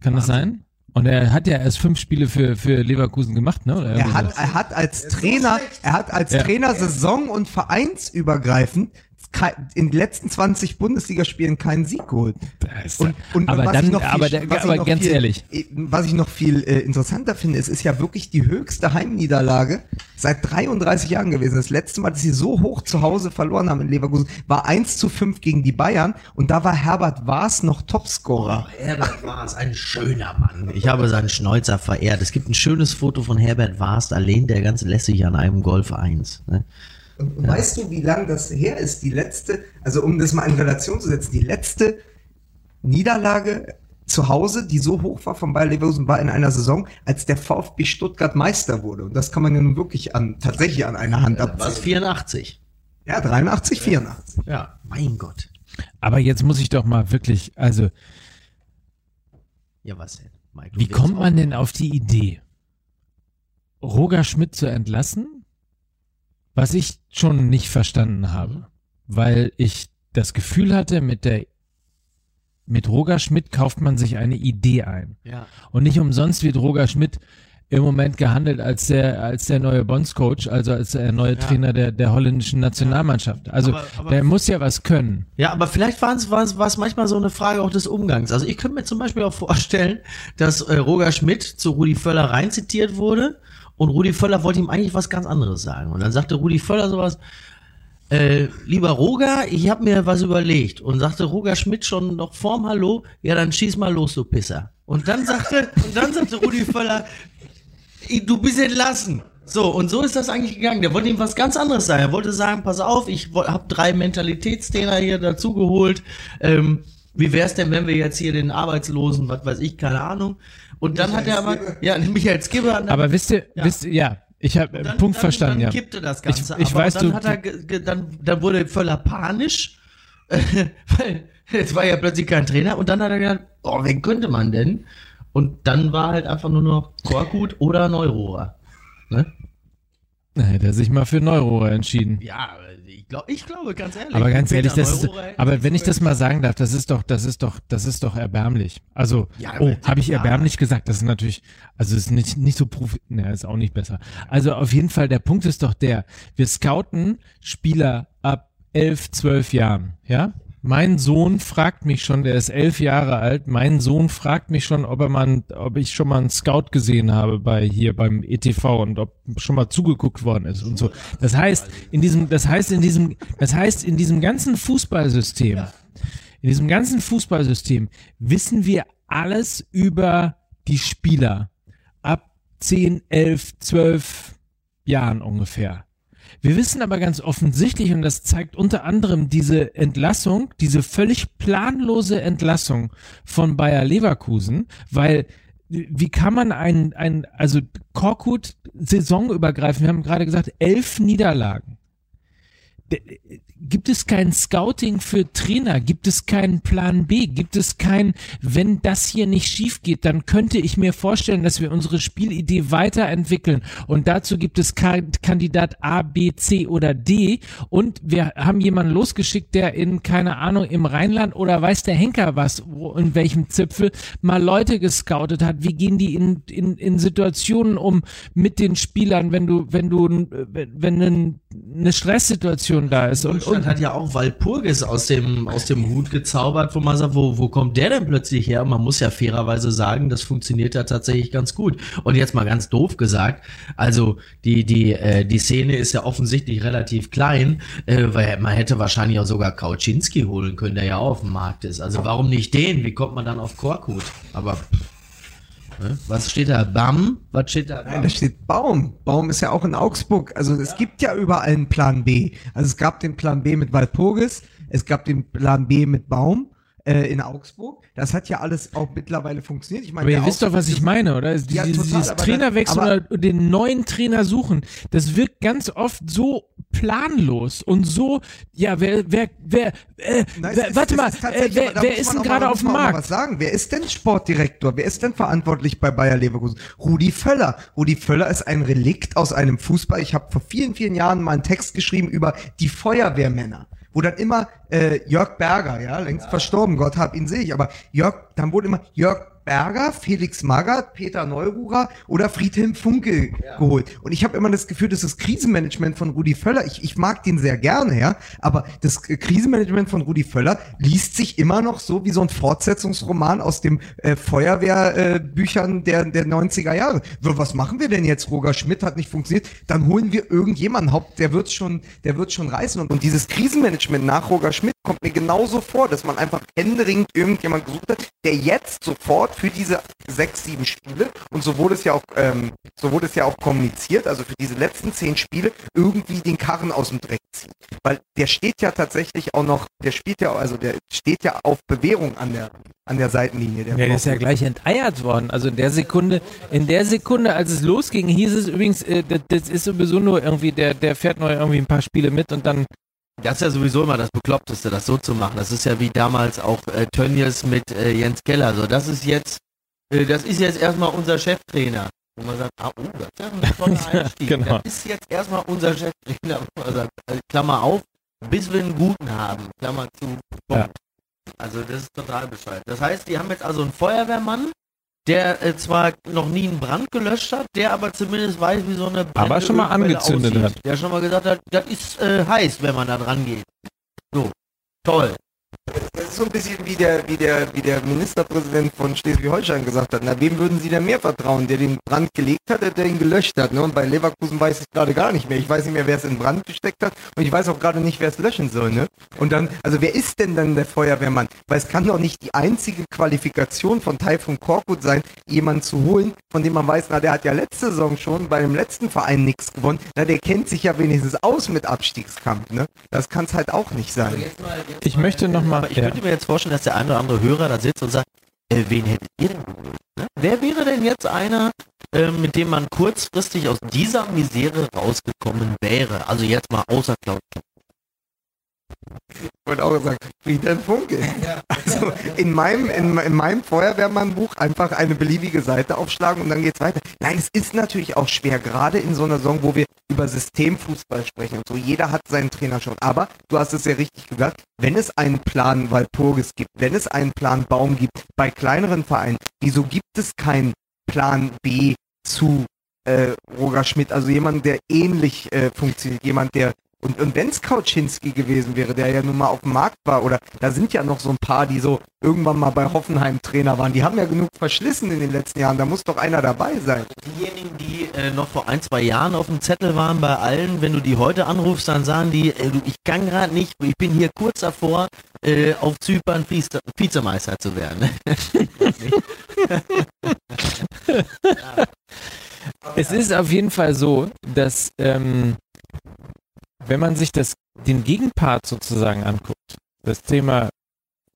Kann das sein? Und er hat ja erst fünf Spiele für, für Leverkusen gemacht, ne? Oder Er hat, er hat als Trainer, er hat als Ja. Trainer saison- und vereinsübergreifend in den letzten 20 Bundesligaspielen keinen Sieg geholt. ist- Und, und aber was dann- ich noch viel, aber der- was ich aber noch ganz viel, ehrlich. äh, Was ich noch viel äh, interessanter finde, es ist ja wirklich die höchste Heimniederlage seit 33 Jahren gewesen. Das letzte Mal, dass sie so hoch zu Hause verloren haben in Leverkusen, war 1 zu 5 gegen die Bayern und da war Herbert Waas noch Topscorer. Herbert Waas, ein schöner Mann. Ich habe seinen Schnäuzer verehrt. Es gibt ein schönes Foto von Herbert Waas, da lehnt der ganz lässig an einem Golf 1. Ne? Und, und weißt du, wie lang das her ist? Die letzte, also um das mal in Relation zu setzen, die letzte Niederlage zu Hause, die so hoch war von Bayer Leverkusen, war in einer Saison, als der VfB Stuttgart Meister wurde. Und das kann man ja nun wirklich an, tatsächlich an einer Hand Was abzählen. 84. Ja, 83, 84. Ja, mein Gott. Aber jetzt muss ich doch mal wirklich, also, Ja, was denn? Mike, wie kommt man denn auf die Idee, Roger Schmidt zu entlassen? Was ich schon nicht verstanden habe, weil ich das Gefühl hatte, mit der, mit Roger Schmidt kauft man sich eine Idee ein. Ja. Und nicht umsonst wird Roger Schmidt im Moment gehandelt als der, als der neue Bondscoach, also als der neue Trainer der, der holländischen Nationalmannschaft. Also Aber- aber- der muss ja was können. Ja, aber vielleicht war es, war es, war es manchmal so eine Frage auch des Umgangs. Also ich könnte mir zum Beispiel auch vorstellen, dass äh, Roger Schmidt zu Rudi Völler rein zitiert wurde und Rudi Völler wollte ihm eigentlich was ganz anderes sagen. Und dann sagte Rudi Völler sowas, äh, lieber Roger, ich habe mir was überlegt. Und sagte Roger Schmidt schon noch vorm Hallo, ja dann schieß mal los, du Pisser. Und dann sagte, und dann sagte Rudi Völler, "I- du bist entlassen. So, und so ist das eigentlich gegangen. Der wollte ihm was ganz anderes sagen. Er wollte sagen, pass auf, ich habe drei Mentalitätstrainer hier dazugeholt. Ähm, wie wär's denn, wenn wir jetzt hier den Arbeitslosen, was weiß ich, keine Ahnung. Und dann Michael hat er aber, Skibbe. ja, [laughs] Michael Skibbe. Aber wisst ihr, Ja. wisst ihr, ja, ich habe Punkt dann, verstanden, dann ja. kippte das Ganze. Ich- ich aber weiß, dann du- hat er, dann, dann wurde Völler panisch, [laughs] weil jetzt war ja plötzlich kein Trainer und dann hat er gedacht, oh, wen könnte man denn? Und dann war halt einfach nur noch Korkut oder Neurohrer. Ne? Da hätte er sich mal für Neurohrer entschieden. Ja, ich, glaub, ich glaube, ganz ehrlich. Aber ganz ehrlich, das ist, aber wenn ich das mal sagen darf, das ist doch, das ist doch, das ist doch erbärmlich. Also, Ja, oh, habe ich erbärmlich gesagt? Das ist natürlich, also ist nicht, nicht so profi, ne, ist auch nicht besser. Also auf jeden Fall, der Punkt ist doch der, wir scouten Spieler ab elf, zwölf Jahren, ja? Mein Sohn fragt mich schon, der ist elf Jahre alt, mein Sohn fragt mich schon, ob er mal, ob ich schon mal einen Scout gesehen habe bei hier beim ETV und ob schon mal zugeguckt worden ist und so. Das heißt, in diesem, das heißt in diesem, das heißt in diesem ganzen Fußballsystem, in diesem ganzen Fußballsystem wissen wir alles über die Spieler ab 10, 11, 12 Jahren ungefähr. Wir wissen aber ganz offensichtlich, und das zeigt unter anderem diese Entlassung, diese völlig planlose Entlassung von Bayer Leverkusen, weil wie kann man ein, ein also Korkut saisonübergreifend, wir haben gerade gesagt, elf Niederlagen. Gibt es kein Scouting für Trainer? Gibt es keinen Plan B? Gibt es kein, wenn das hier nicht schief geht, dann könnte ich mir vorstellen, dass wir unsere Spielidee weiterentwickeln. Und dazu gibt es Ka Kandidat A, B, C oder D. Und wir haben jemanden losgeschickt, der in, keine Ahnung, im Rheinland oder weiß der Henker was, wo, in welchem Zipfel, mal Leute gescoutet hat. Wie gehen die in, in, in Situationen um mit den Spielern, wenn du, wenn du, wenn, wenn ein- eine Stresssituation da ist? Und, Deutschland und hat ja auch Walpurgis aus dem, aus dem Hut gezaubert, wo man sagt, wo, wo kommt der denn plötzlich her? Man muss ja fairerweise sagen, das funktioniert ja tatsächlich ganz gut. Und jetzt mal ganz doof gesagt, also die, die, äh, die Szene ist ja offensichtlich relativ klein, äh, weil man hätte wahrscheinlich auch sogar Kauczynski holen können, der ja auch auf dem Markt ist. Also warum nicht den? Wie kommt man dann auf Korkut? Aber pff? Was steht da? Bam? Was steht da? Nein, da steht Baum. Baum ist ja auch in Augsburg. Also es gibt ja überall einen Plan B. Also es gab den Plan B mit Walpurgis, es gab den Plan B mit Baum äh, in Augsburg. Das hat ja alles auch mittlerweile funktioniert. Ich meine, Aber ihr wisst doch, was ich meine, oder? Ja, dieses, total, dieses Trainerwechsel oder den neuen Trainer suchen, das wirkt ganz oft so planlos und so, ja, wer, wer, wer, äh, Nein, wer ist- warte mal, äh, wer, wer ist denn gerade auf dem Markt? Was sagen? Wer ist denn Sportdirektor? Wer ist denn verantwortlich bei Bayer Leverkusen? Rudi Völler. Rudi Völler ist ein Relikt aus einem Fußball. Ich habe vor vielen, vielen Jahren mal einen Text geschrieben über die Feuerwehrmänner. Wo dann immer äh, Jörg Berger, ja, längst verstorben, Gott hab ihn sehe ich, aber Jörg, dann wurde immer Jörg Berger, Felix Magath, Peter Neururer oder Friedhelm Funke geholt. Und ich habe immer das Gefühl, dass das Krisenmanagement von Rudi Völler, ich, ich mag den sehr gerne, ja, aber das Krisenmanagement von Rudi Völler liest sich immer noch so wie so ein Fortsetzungsroman aus dem äh, Feuerwehrbüchern äh, der, der 90er Jahre. So, was machen wir denn jetzt? Roger Schmidt hat nicht funktioniert. Dann holen wir irgendjemanden, Haupt, der wird schon, der wird schon reißen. Und, und dieses Krisenmanagement nach Roger Schmidt kommt mir genauso vor, dass man einfach händeringend irgendjemand gesucht hat, der jetzt sofort für diese sechs, sieben Spiele und so wurde es ja auch, ähm, so wurde es ja auch kommuniziert, also für diese letzten zehn Spiele irgendwie den Karren aus dem Dreck zieht. Weil der steht ja tatsächlich auch noch, der spielt ja, also der steht ja auf Bewährung an der, an der Seitenlinie. Der Ja, der ist ja gleich enteiert worden. Also in der Sekunde, in der Sekunde, als es losging, hieß es übrigens, äh, das, das ist sowieso nur irgendwie, der, der fährt nur irgendwie ein paar Spiele mit und dann Das ist ja sowieso immer das Bekloppteste, das so zu machen. Das ist ja wie damals auch äh, Tönnies mit äh, Jens Keller. So, das ist jetzt, äh, das ist jetzt erstmal unser Cheftrainer. Wo man sagt, ah, oh, das ist ja ein toller [laughs] Einstieg. genau. Das ist jetzt erstmal unser Cheftrainer. Wo man sagt, äh, Klammer auf, bis wir einen guten haben. Klammer zu. Punkt. Also das ist total bescheuert. Das heißt, die haben jetzt also einen Feuerwehrmann, der äh, zwar noch nie einen Brand gelöscht hat, der aber zumindest weiß, wie so eine Aber schon mal angezündet hat. Der schon mal gesagt hat, das ist äh, heiß, wenn man da dran geht. So, toll. Das ist so ein bisschen wie der, wie der, wie der Ministerpräsident von Schleswig-Holstein gesagt hat. Na, wem würden Sie denn mehr vertrauen? Der den Brand gelegt hat, der ihn gelöscht hat? Ne? Und bei Leverkusen weiß ich gerade gar nicht mehr. Ich weiß nicht mehr, wer es in Brand gesteckt hat. Und ich weiß auch gerade nicht, wer es löschen soll. Ne? Und dann, also wer ist denn dann der Feuerwehrmann? Weil es kann doch nicht die einzige Qualifikation von Taifun Korkut sein, jemanden zu holen, von dem man weiß, na, der hat ja letzte Saison schon bei dem letzten Verein nichts gewonnen. Na, der kennt sich ja wenigstens aus mit Abstiegskampf. Ne? Das kann es halt auch nicht sein. Ich möchte noch mal, Aber ich ja. könnte mir jetzt vorstellen, dass der eine oder andere Hörer da sitzt und sagt, äh, wen hättet ihr denn geholt? Ne? Wer wäre denn jetzt einer, äh, mit dem man kurzfristig aus dieser Misere rausgekommen wäre? Also jetzt mal außer Klaus. Ich wollte auch sagen, Friedhelm Funke. Also in meinem, in, in meinem Feuerwehrmannbuch einfach eine beliebige Seite aufschlagen und dann geht's weiter. Nein, es ist natürlich auch schwer, gerade in so einer Saison, wo wir über Systemfußball sprechen und so. Jeder hat seinen Trainer schon. Aber du hast es ja richtig gesagt, wenn es einen Plan Walpurgis gibt, wenn es einen Plan Baum gibt, bei kleineren Vereinen, wieso gibt es keinen Plan B zu äh, Roger Schmidt? Also jemand, der ähnlich äh, funktioniert, jemand, der und, und wenn es Kauczynski gewesen wäre, der ja nun mal auf dem Markt war, oder da sind ja noch so ein paar, die so irgendwann mal bei Hoffenheim Trainer waren, die haben ja genug verschlissen in den letzten Jahren, da muss doch einer dabei sein. Diejenigen, die äh, noch vor ein, zwei Jahren auf dem Zettel waren bei allen, wenn du die heute anrufst, dann sagen die, äh, du, ich kann gerade nicht, ich bin hier kurz davor, äh, auf Zypern Vize Vizemeister zu werden. [laughs] Es ist auf jeden Fall so, dass ähm, wenn man sich das, den Gegenpart sozusagen anguckt, das Thema,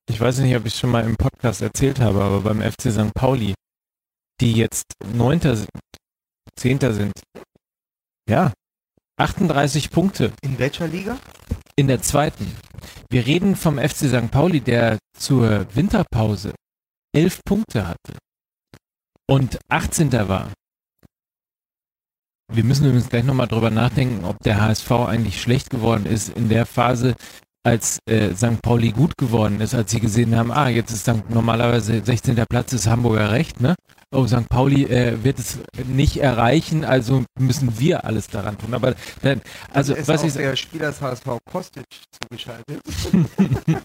ich weiß nicht, ob ich es schon mal im Podcast erzählt habe, aber beim FC St. Pauli, die jetzt Neunter sind, Zehnter sind, ja, 38 Punkte In welcher Liga? in der zweiten. Wir reden vom FC St. Pauli, der zur Winterpause elf Punkte hatte und 18. war. Wir müssen übrigens gleich nochmal drüber nachdenken, ob der HSV eigentlich schlecht geworden ist in der Phase, als äh, St. Pauli gut geworden ist, als sie gesehen haben, ah, jetzt ist St. normalerweise 16. Platz ist Hamburger Recht, ne? Oh, St. Pauli äh, wird es nicht erreichen, also müssen wir alles daran tun. Aber dann, also ist was ich der Spieler des HSV Kostic zugeschaltet. [laughs]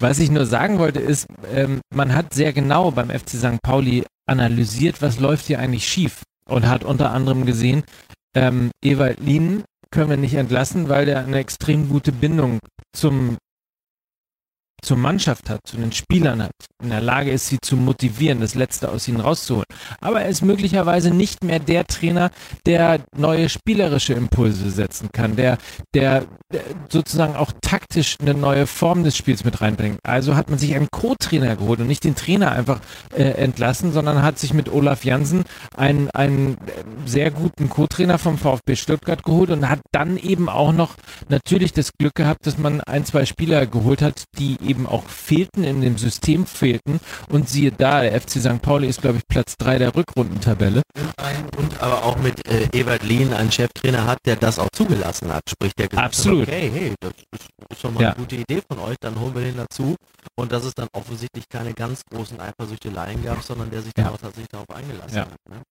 Was ich nur sagen wollte ist, ähm, man hat sehr genau beim FC St. Pauli analysiert, was läuft hier eigentlich schief und hat unter anderem gesehen, ähm, Ewald Lien können wir nicht entlassen, weil der eine extrem gute Bindung zum zur Mannschaft hat, zu den Spielern hat, in der Lage ist, sie zu motivieren, das Letzte aus ihnen rauszuholen. Aber er ist möglicherweise nicht mehr der Trainer, der neue spielerische Impulse setzen kann, der, der, sozusagen auch taktisch eine neue Form des Spiels mit reinbringt. Also hat man sich einen Co-Trainer geholt und nicht den Trainer einfach äh, entlassen, sondern hat sich mit Olaf Jansen einen, einen sehr guten Co-Trainer vom VfB Stuttgart geholt und hat dann eben auch noch natürlich das Glück gehabt, dass man ein, zwei Spieler geholt hat, die eben auch fehlten, in dem System fehlten. Und siehe da, der FC St. Pauli ist, glaube ich, Platz drei der Rückrundentabelle. Und aber auch mit äh, Ewald Lehn einen Cheftrainer hat, der das auch zugelassen hat. Sprich, der gesagt Absolut. hat, okay, hey, das ist, schon mal Ja. eine gute Idee von euch, dann holen wir den dazu. Und dass es dann offensichtlich keine ganz großen Eifersüchteleien gab, sondern der sich Ja. tatsächlich darauf eingelassen Ja. hat. Ne?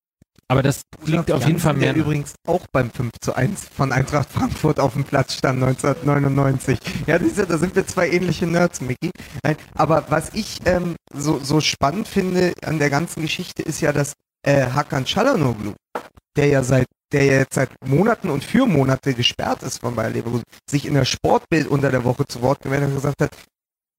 Aber das klingt auf jeden Fall mehr. Der übrigens auch beim 5 zu 1 von Eintracht Frankfurt auf dem Platz stand 1999. Ja, du, da sind wir zwei ähnliche Nerds, Micky. Nein, aber was ich ähm, so, so spannend finde an der ganzen Geschichte ist ja, dass äh, Hakan Çalhanoğlu, der ja seit der ja jetzt seit Monaten und für Monate gesperrt ist von Bayer Leverkusen, sich in der Sportbild unter der Woche zu Wort gemeldet und gesagt hat,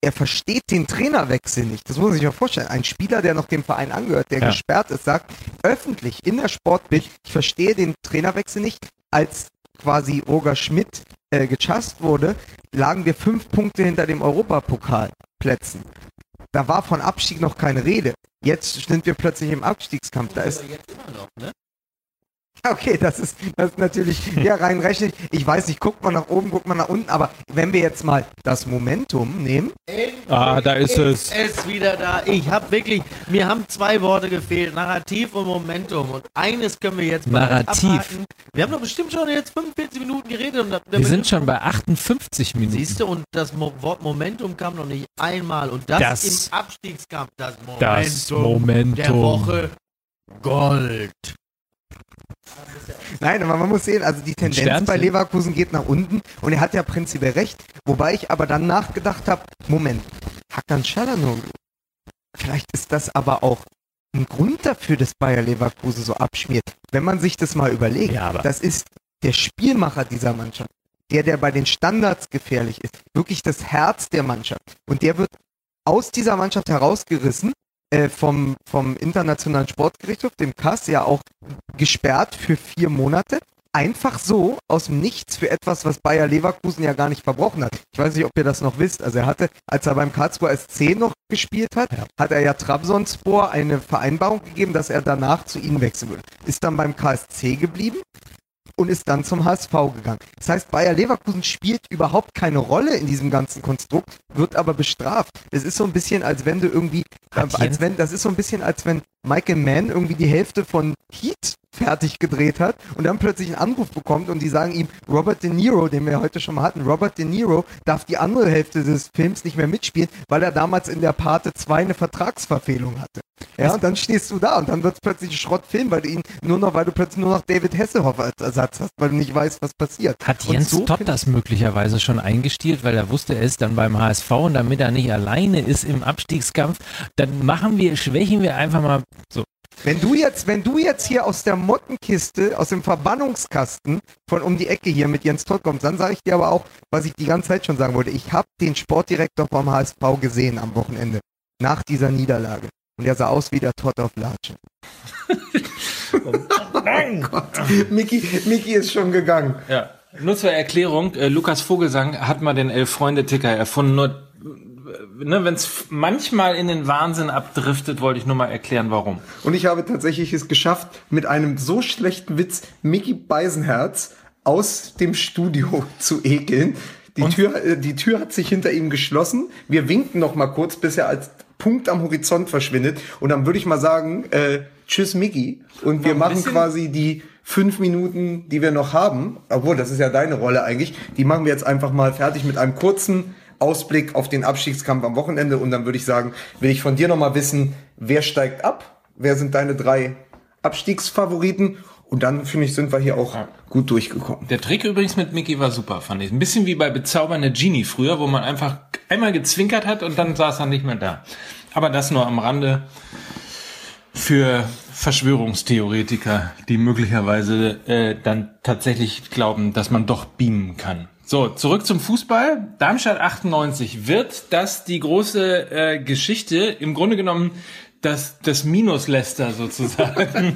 er versteht den Trainerwechsel nicht. Das muss man sich mal vorstellen. Ein Spieler, der noch dem Verein angehört, der Ja. gesperrt ist, sagt öffentlich in der Sportbild, ich verstehe den Trainerwechsel nicht. Als quasi Roger Schmidt äh, gechast wurde, lagen wir fünf Punkte hinter dem Europapokalplätzen. Da war von Abstieg noch keine Rede. Jetzt sind wir plötzlich im Abstiegskampf. Da ist, noch, ne? [laughs] okay, das ist, das ist natürlich, ja, rein rechtlich. Ich weiß nicht, guckt man nach oben, guckt man nach unten, aber wenn wir jetzt mal das Momentum nehmen, Ah, da ist es. Es ist wieder da. Ich habe wirklich, mir haben zwei Worte gefehlt, Narrativ und Momentum. Und eines können wir jetzt mal Narrativ. abhaken. Wir haben doch bestimmt schon jetzt 45 Minuten geredet. Und Wir sind schon bei 58 Minuten. Siehst du, und das Mo Wort Momentum kam noch nicht einmal. Und das, Das- im Abstiegskampf, das Momentum, Das Momentum. der Woche Gold. Nein, aber man muss sehen, also die Tendenz bei Leverkusen geht nach unten und er hat ja prinzipiell recht. Wobei ich aber dann nachgedacht habe, Moment, Hakan Çalhanoğlu, vielleicht ist das aber auch ein Grund dafür, dass Bayer Leverkusen so abschmiert. Wenn man sich das mal überlegt, Ja, aber- das ist der Spielmacher dieser Mannschaft. Der, der bei den Standards gefährlich ist. Wirklich das Herz der Mannschaft. Und der wird aus dieser Mannschaft herausgerissen äh, vom, vom Internationalen Sportgerichtshof, dem KAS, ja auch gesperrt für vier Monate. Einfach so aus dem Nichts für etwas, was Bayer Leverkusen ja gar nicht verbrochen hat. Ich weiß nicht, ob ihr das noch wisst. Also er hatte, als er beim Karlsruher SC noch gespielt hat, hat er ja Trabzonspor eine Vereinbarung gegeben, dass er danach zu ihnen wechseln würde. Ist dann beim KSC geblieben und ist dann zum HSV gegangen. Das heißt, Bayer Leverkusen spielt überhaupt keine Rolle in diesem ganzen Konstrukt, wird aber bestraft. Es ist so ein bisschen, als wenn du irgendwie, äh, als wenn, das ist so ein bisschen, als wenn Michael Mann irgendwie die Hälfte von Heat fertig gedreht hat und dann plötzlich einen Anruf bekommt und die sagen ihm, Robert De Niro, den wir heute schon mal hatten, Robert De Niro darf die andere Hälfte des Films nicht mehr mitspielen, weil er damals in der Pate 2 eine Vertragsverfehlung hatte. Ja, und dann stehst du da und dann wird es plötzlich ein Schrottfilm, weil du ihn nur noch, weil du plötzlich nur noch David Hasselhoff als Ersatz hast, weil du nicht weißt, was passiert. Hat Und Jens so Todd das möglicherweise schon eingestielt, weil er wusste, er ist dann beim HSV und damit er nicht alleine ist im Abstiegskampf, dann machen wir, schwächen wir einfach mal so. Wenn du jetzt, wenn du jetzt hier aus der Mottenkiste, aus dem Verbannungskasten von um die Ecke hier mit Jens Todd kommst, dann sage ich dir aber auch, was ich die ganze Zeit schon sagen wollte. Ich habe den Sportdirektor vom HSV gesehen am Wochenende nach dieser Niederlage. Und er sah aus wie der Todd auf Latsche. [laughs] Nein! [laughs] Gott. Miki, Miki ist schon gegangen. Ja. Nur zur Erklärung, äh, Lukas Vogelsang hat mal den Elf-Freunde-Ticker erfunden. Nur, ne, wenn es manchmal in den Wahnsinn abdriftet, wollte ich nur mal erklären, warum. Und ich habe tatsächlich es geschafft, mit einem so schlechten Witz Mickey Beisenherz aus dem Studio [laughs] zu ekeln. Die Tür, äh, die Tür hat sich hinter ihm geschlossen. Wir winken noch mal kurz, bis er als Punkt am Horizont verschwindet. Und dann würde ich mal sagen, äh, tschüss Mickey. Und wir machen quasi die fünf Minuten, die wir noch haben. Obwohl, das ist ja deine Rolle eigentlich. Die machen wir jetzt einfach mal fertig mit einem kurzen Ausblick auf den Abstiegskampf am Wochenende. Und dann würde ich sagen, will ich von dir noch mal wissen, wer steigt ab? Wer sind deine drei Abstiegsfavoriten? Und dann, finde ich, sind wir hier auch gut durchgekommen. Der Trick übrigens mit Mickey war super, fand ich. Ein bisschen wie bei Bezaubernde Genie früher, wo man einfach einmal gezwinkert hat und dann saß er nicht mehr da. Aber das nur am Rande für Verschwörungstheoretiker, die möglicherweise äh, dann tatsächlich glauben, dass man doch beamen kann. So, zurück zum Fußball. Darmstadt 98. Wird das die große äh, Geschichte? Im Grunde genommen das, das Minus-Lester sozusagen.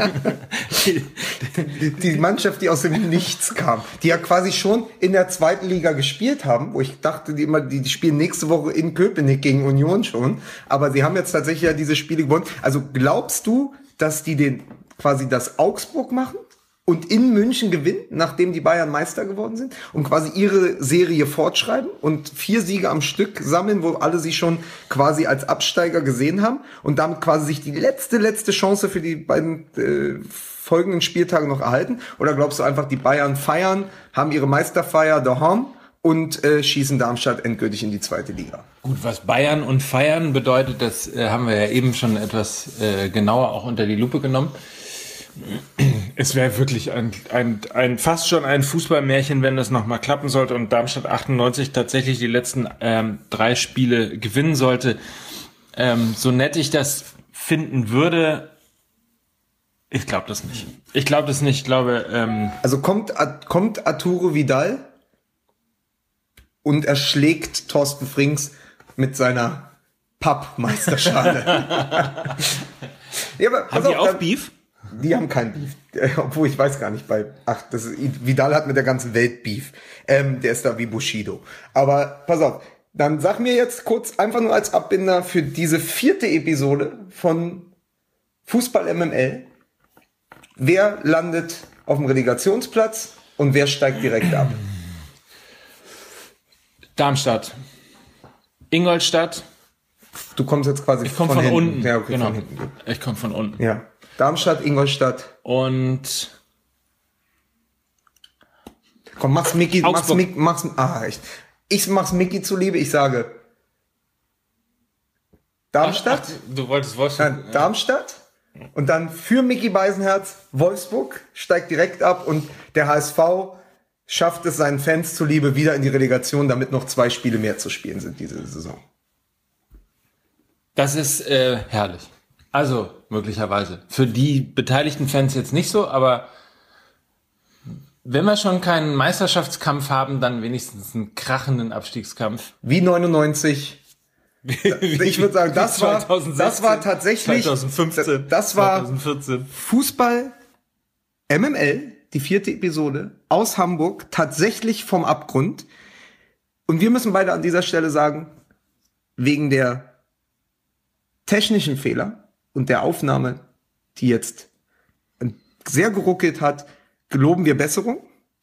Die Mannschaft, die aus dem Nichts kam, die ja quasi schon in der zweiten Liga gespielt haben, wo ich dachte, die immer, die, die spielen nächste Woche in Köpenick gegen Union schon, aber sie haben jetzt tatsächlich ja diese Spiele gewonnen. Also glaubst du, dass die den quasi das Augsburg machen? Und in München gewinnen, nachdem die Bayern Meister geworden sind und quasi ihre Serie fortschreiben und vier Siege am Stück sammeln, wo alle sie schon quasi als Absteiger gesehen haben und damit quasi sich die letzte, letzte Chance für die beiden äh, folgenden Spieltage noch erhalten? Oder glaubst du einfach, die Bayern feiern, haben ihre Meisterfeier daheim und äh, schießen Darmstadt endgültig in die zweite Liga? Gut, was Bayern und Feiern bedeutet, das äh, haben wir ja eben schon etwas äh, genauer auch unter die Lupe genommen. Es wäre wirklich ein, ein, ein fast schon ein Fußballmärchen, wenn das nochmal klappen sollte und Darmstadt 98 tatsächlich die letzten ähm, drei Spiele gewinnen sollte. Ähm, so nett ich das finden würde, ich glaube das nicht. Ich glaube das nicht. Ich glaube, ähm, Also kommt, At- kommt Arturo Vidal und erschlägt Thorsten Frings mit seiner Pappmeisterschale. [laughs] ja, haben die auf, auch Beef? Die haben kein Beef. Äh, Obwohl, ich weiß gar nicht, bei, ach, das ist, Vidal hat mit der ganzen Welt Beef. Ähm, der ist da wie Bushido. Aber pass auf, dann sag mir jetzt kurz einfach nur als Abbinder für diese vierte Episode von Fußball MML. Wer landet auf dem Relegationsplatz und wer steigt direkt ab? Darmstadt. Ingolstadt. Du kommst jetzt quasi Ich komme von, hinten. unten. Ja, okay, genau. von. Ich komme von unten. Ja. Darmstadt, Ingolstadt. Und Komm, mach's Mickey, mach's. Mickey, mach's, ah, echt. Ich mach's Mickey zuliebe, ich sage Darmstadt, Ach, du wolltest Wolfsburg. Darmstadt, Und dann für Mickey Beisenherz, Wolfsburg steigt direkt ab und der HSV schafft es seinen Fans zuliebe wieder in die Relegation, damit noch zwei Spiele mehr zu spielen sind diese Saison. Das ist äh, herrlich. Also, möglicherweise. Für die beteiligten Fans jetzt nicht so, aber wenn wir schon keinen Meisterschaftskampf haben, dann wenigstens einen krachenden Abstiegskampf. Wie 99. [laughs] Ich würde sagen, das war, 2016, das war tatsächlich, 2015, das war 2014. Fußball MML, die vierte Episode aus Hamburg, tatsächlich vom Abgrund. Und wir müssen beide an dieser Stelle sagen, wegen der technischen Fehler und der Aufnahme, die jetzt sehr geruckelt hat, geloben wir Besserung.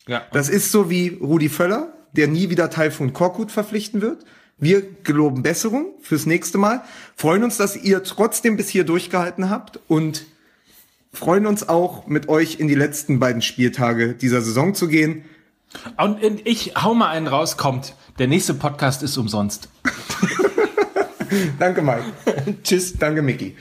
Ja. Das ist so wie Rudi Völler, der nie wieder Teil von Korkut verpflichten wird. Wir geloben Besserung fürs nächste Mal. Freuen uns, dass ihr trotzdem bis hier durchgehalten habt und freuen uns auch, mit euch in die letzten beiden Spieltage dieser Saison zu gehen. Und ich hau mal einen raus, kommt. Der nächste Podcast ist umsonst. [laughs] Danke, Mike. [laughs] Tschüss. Danke, Micky.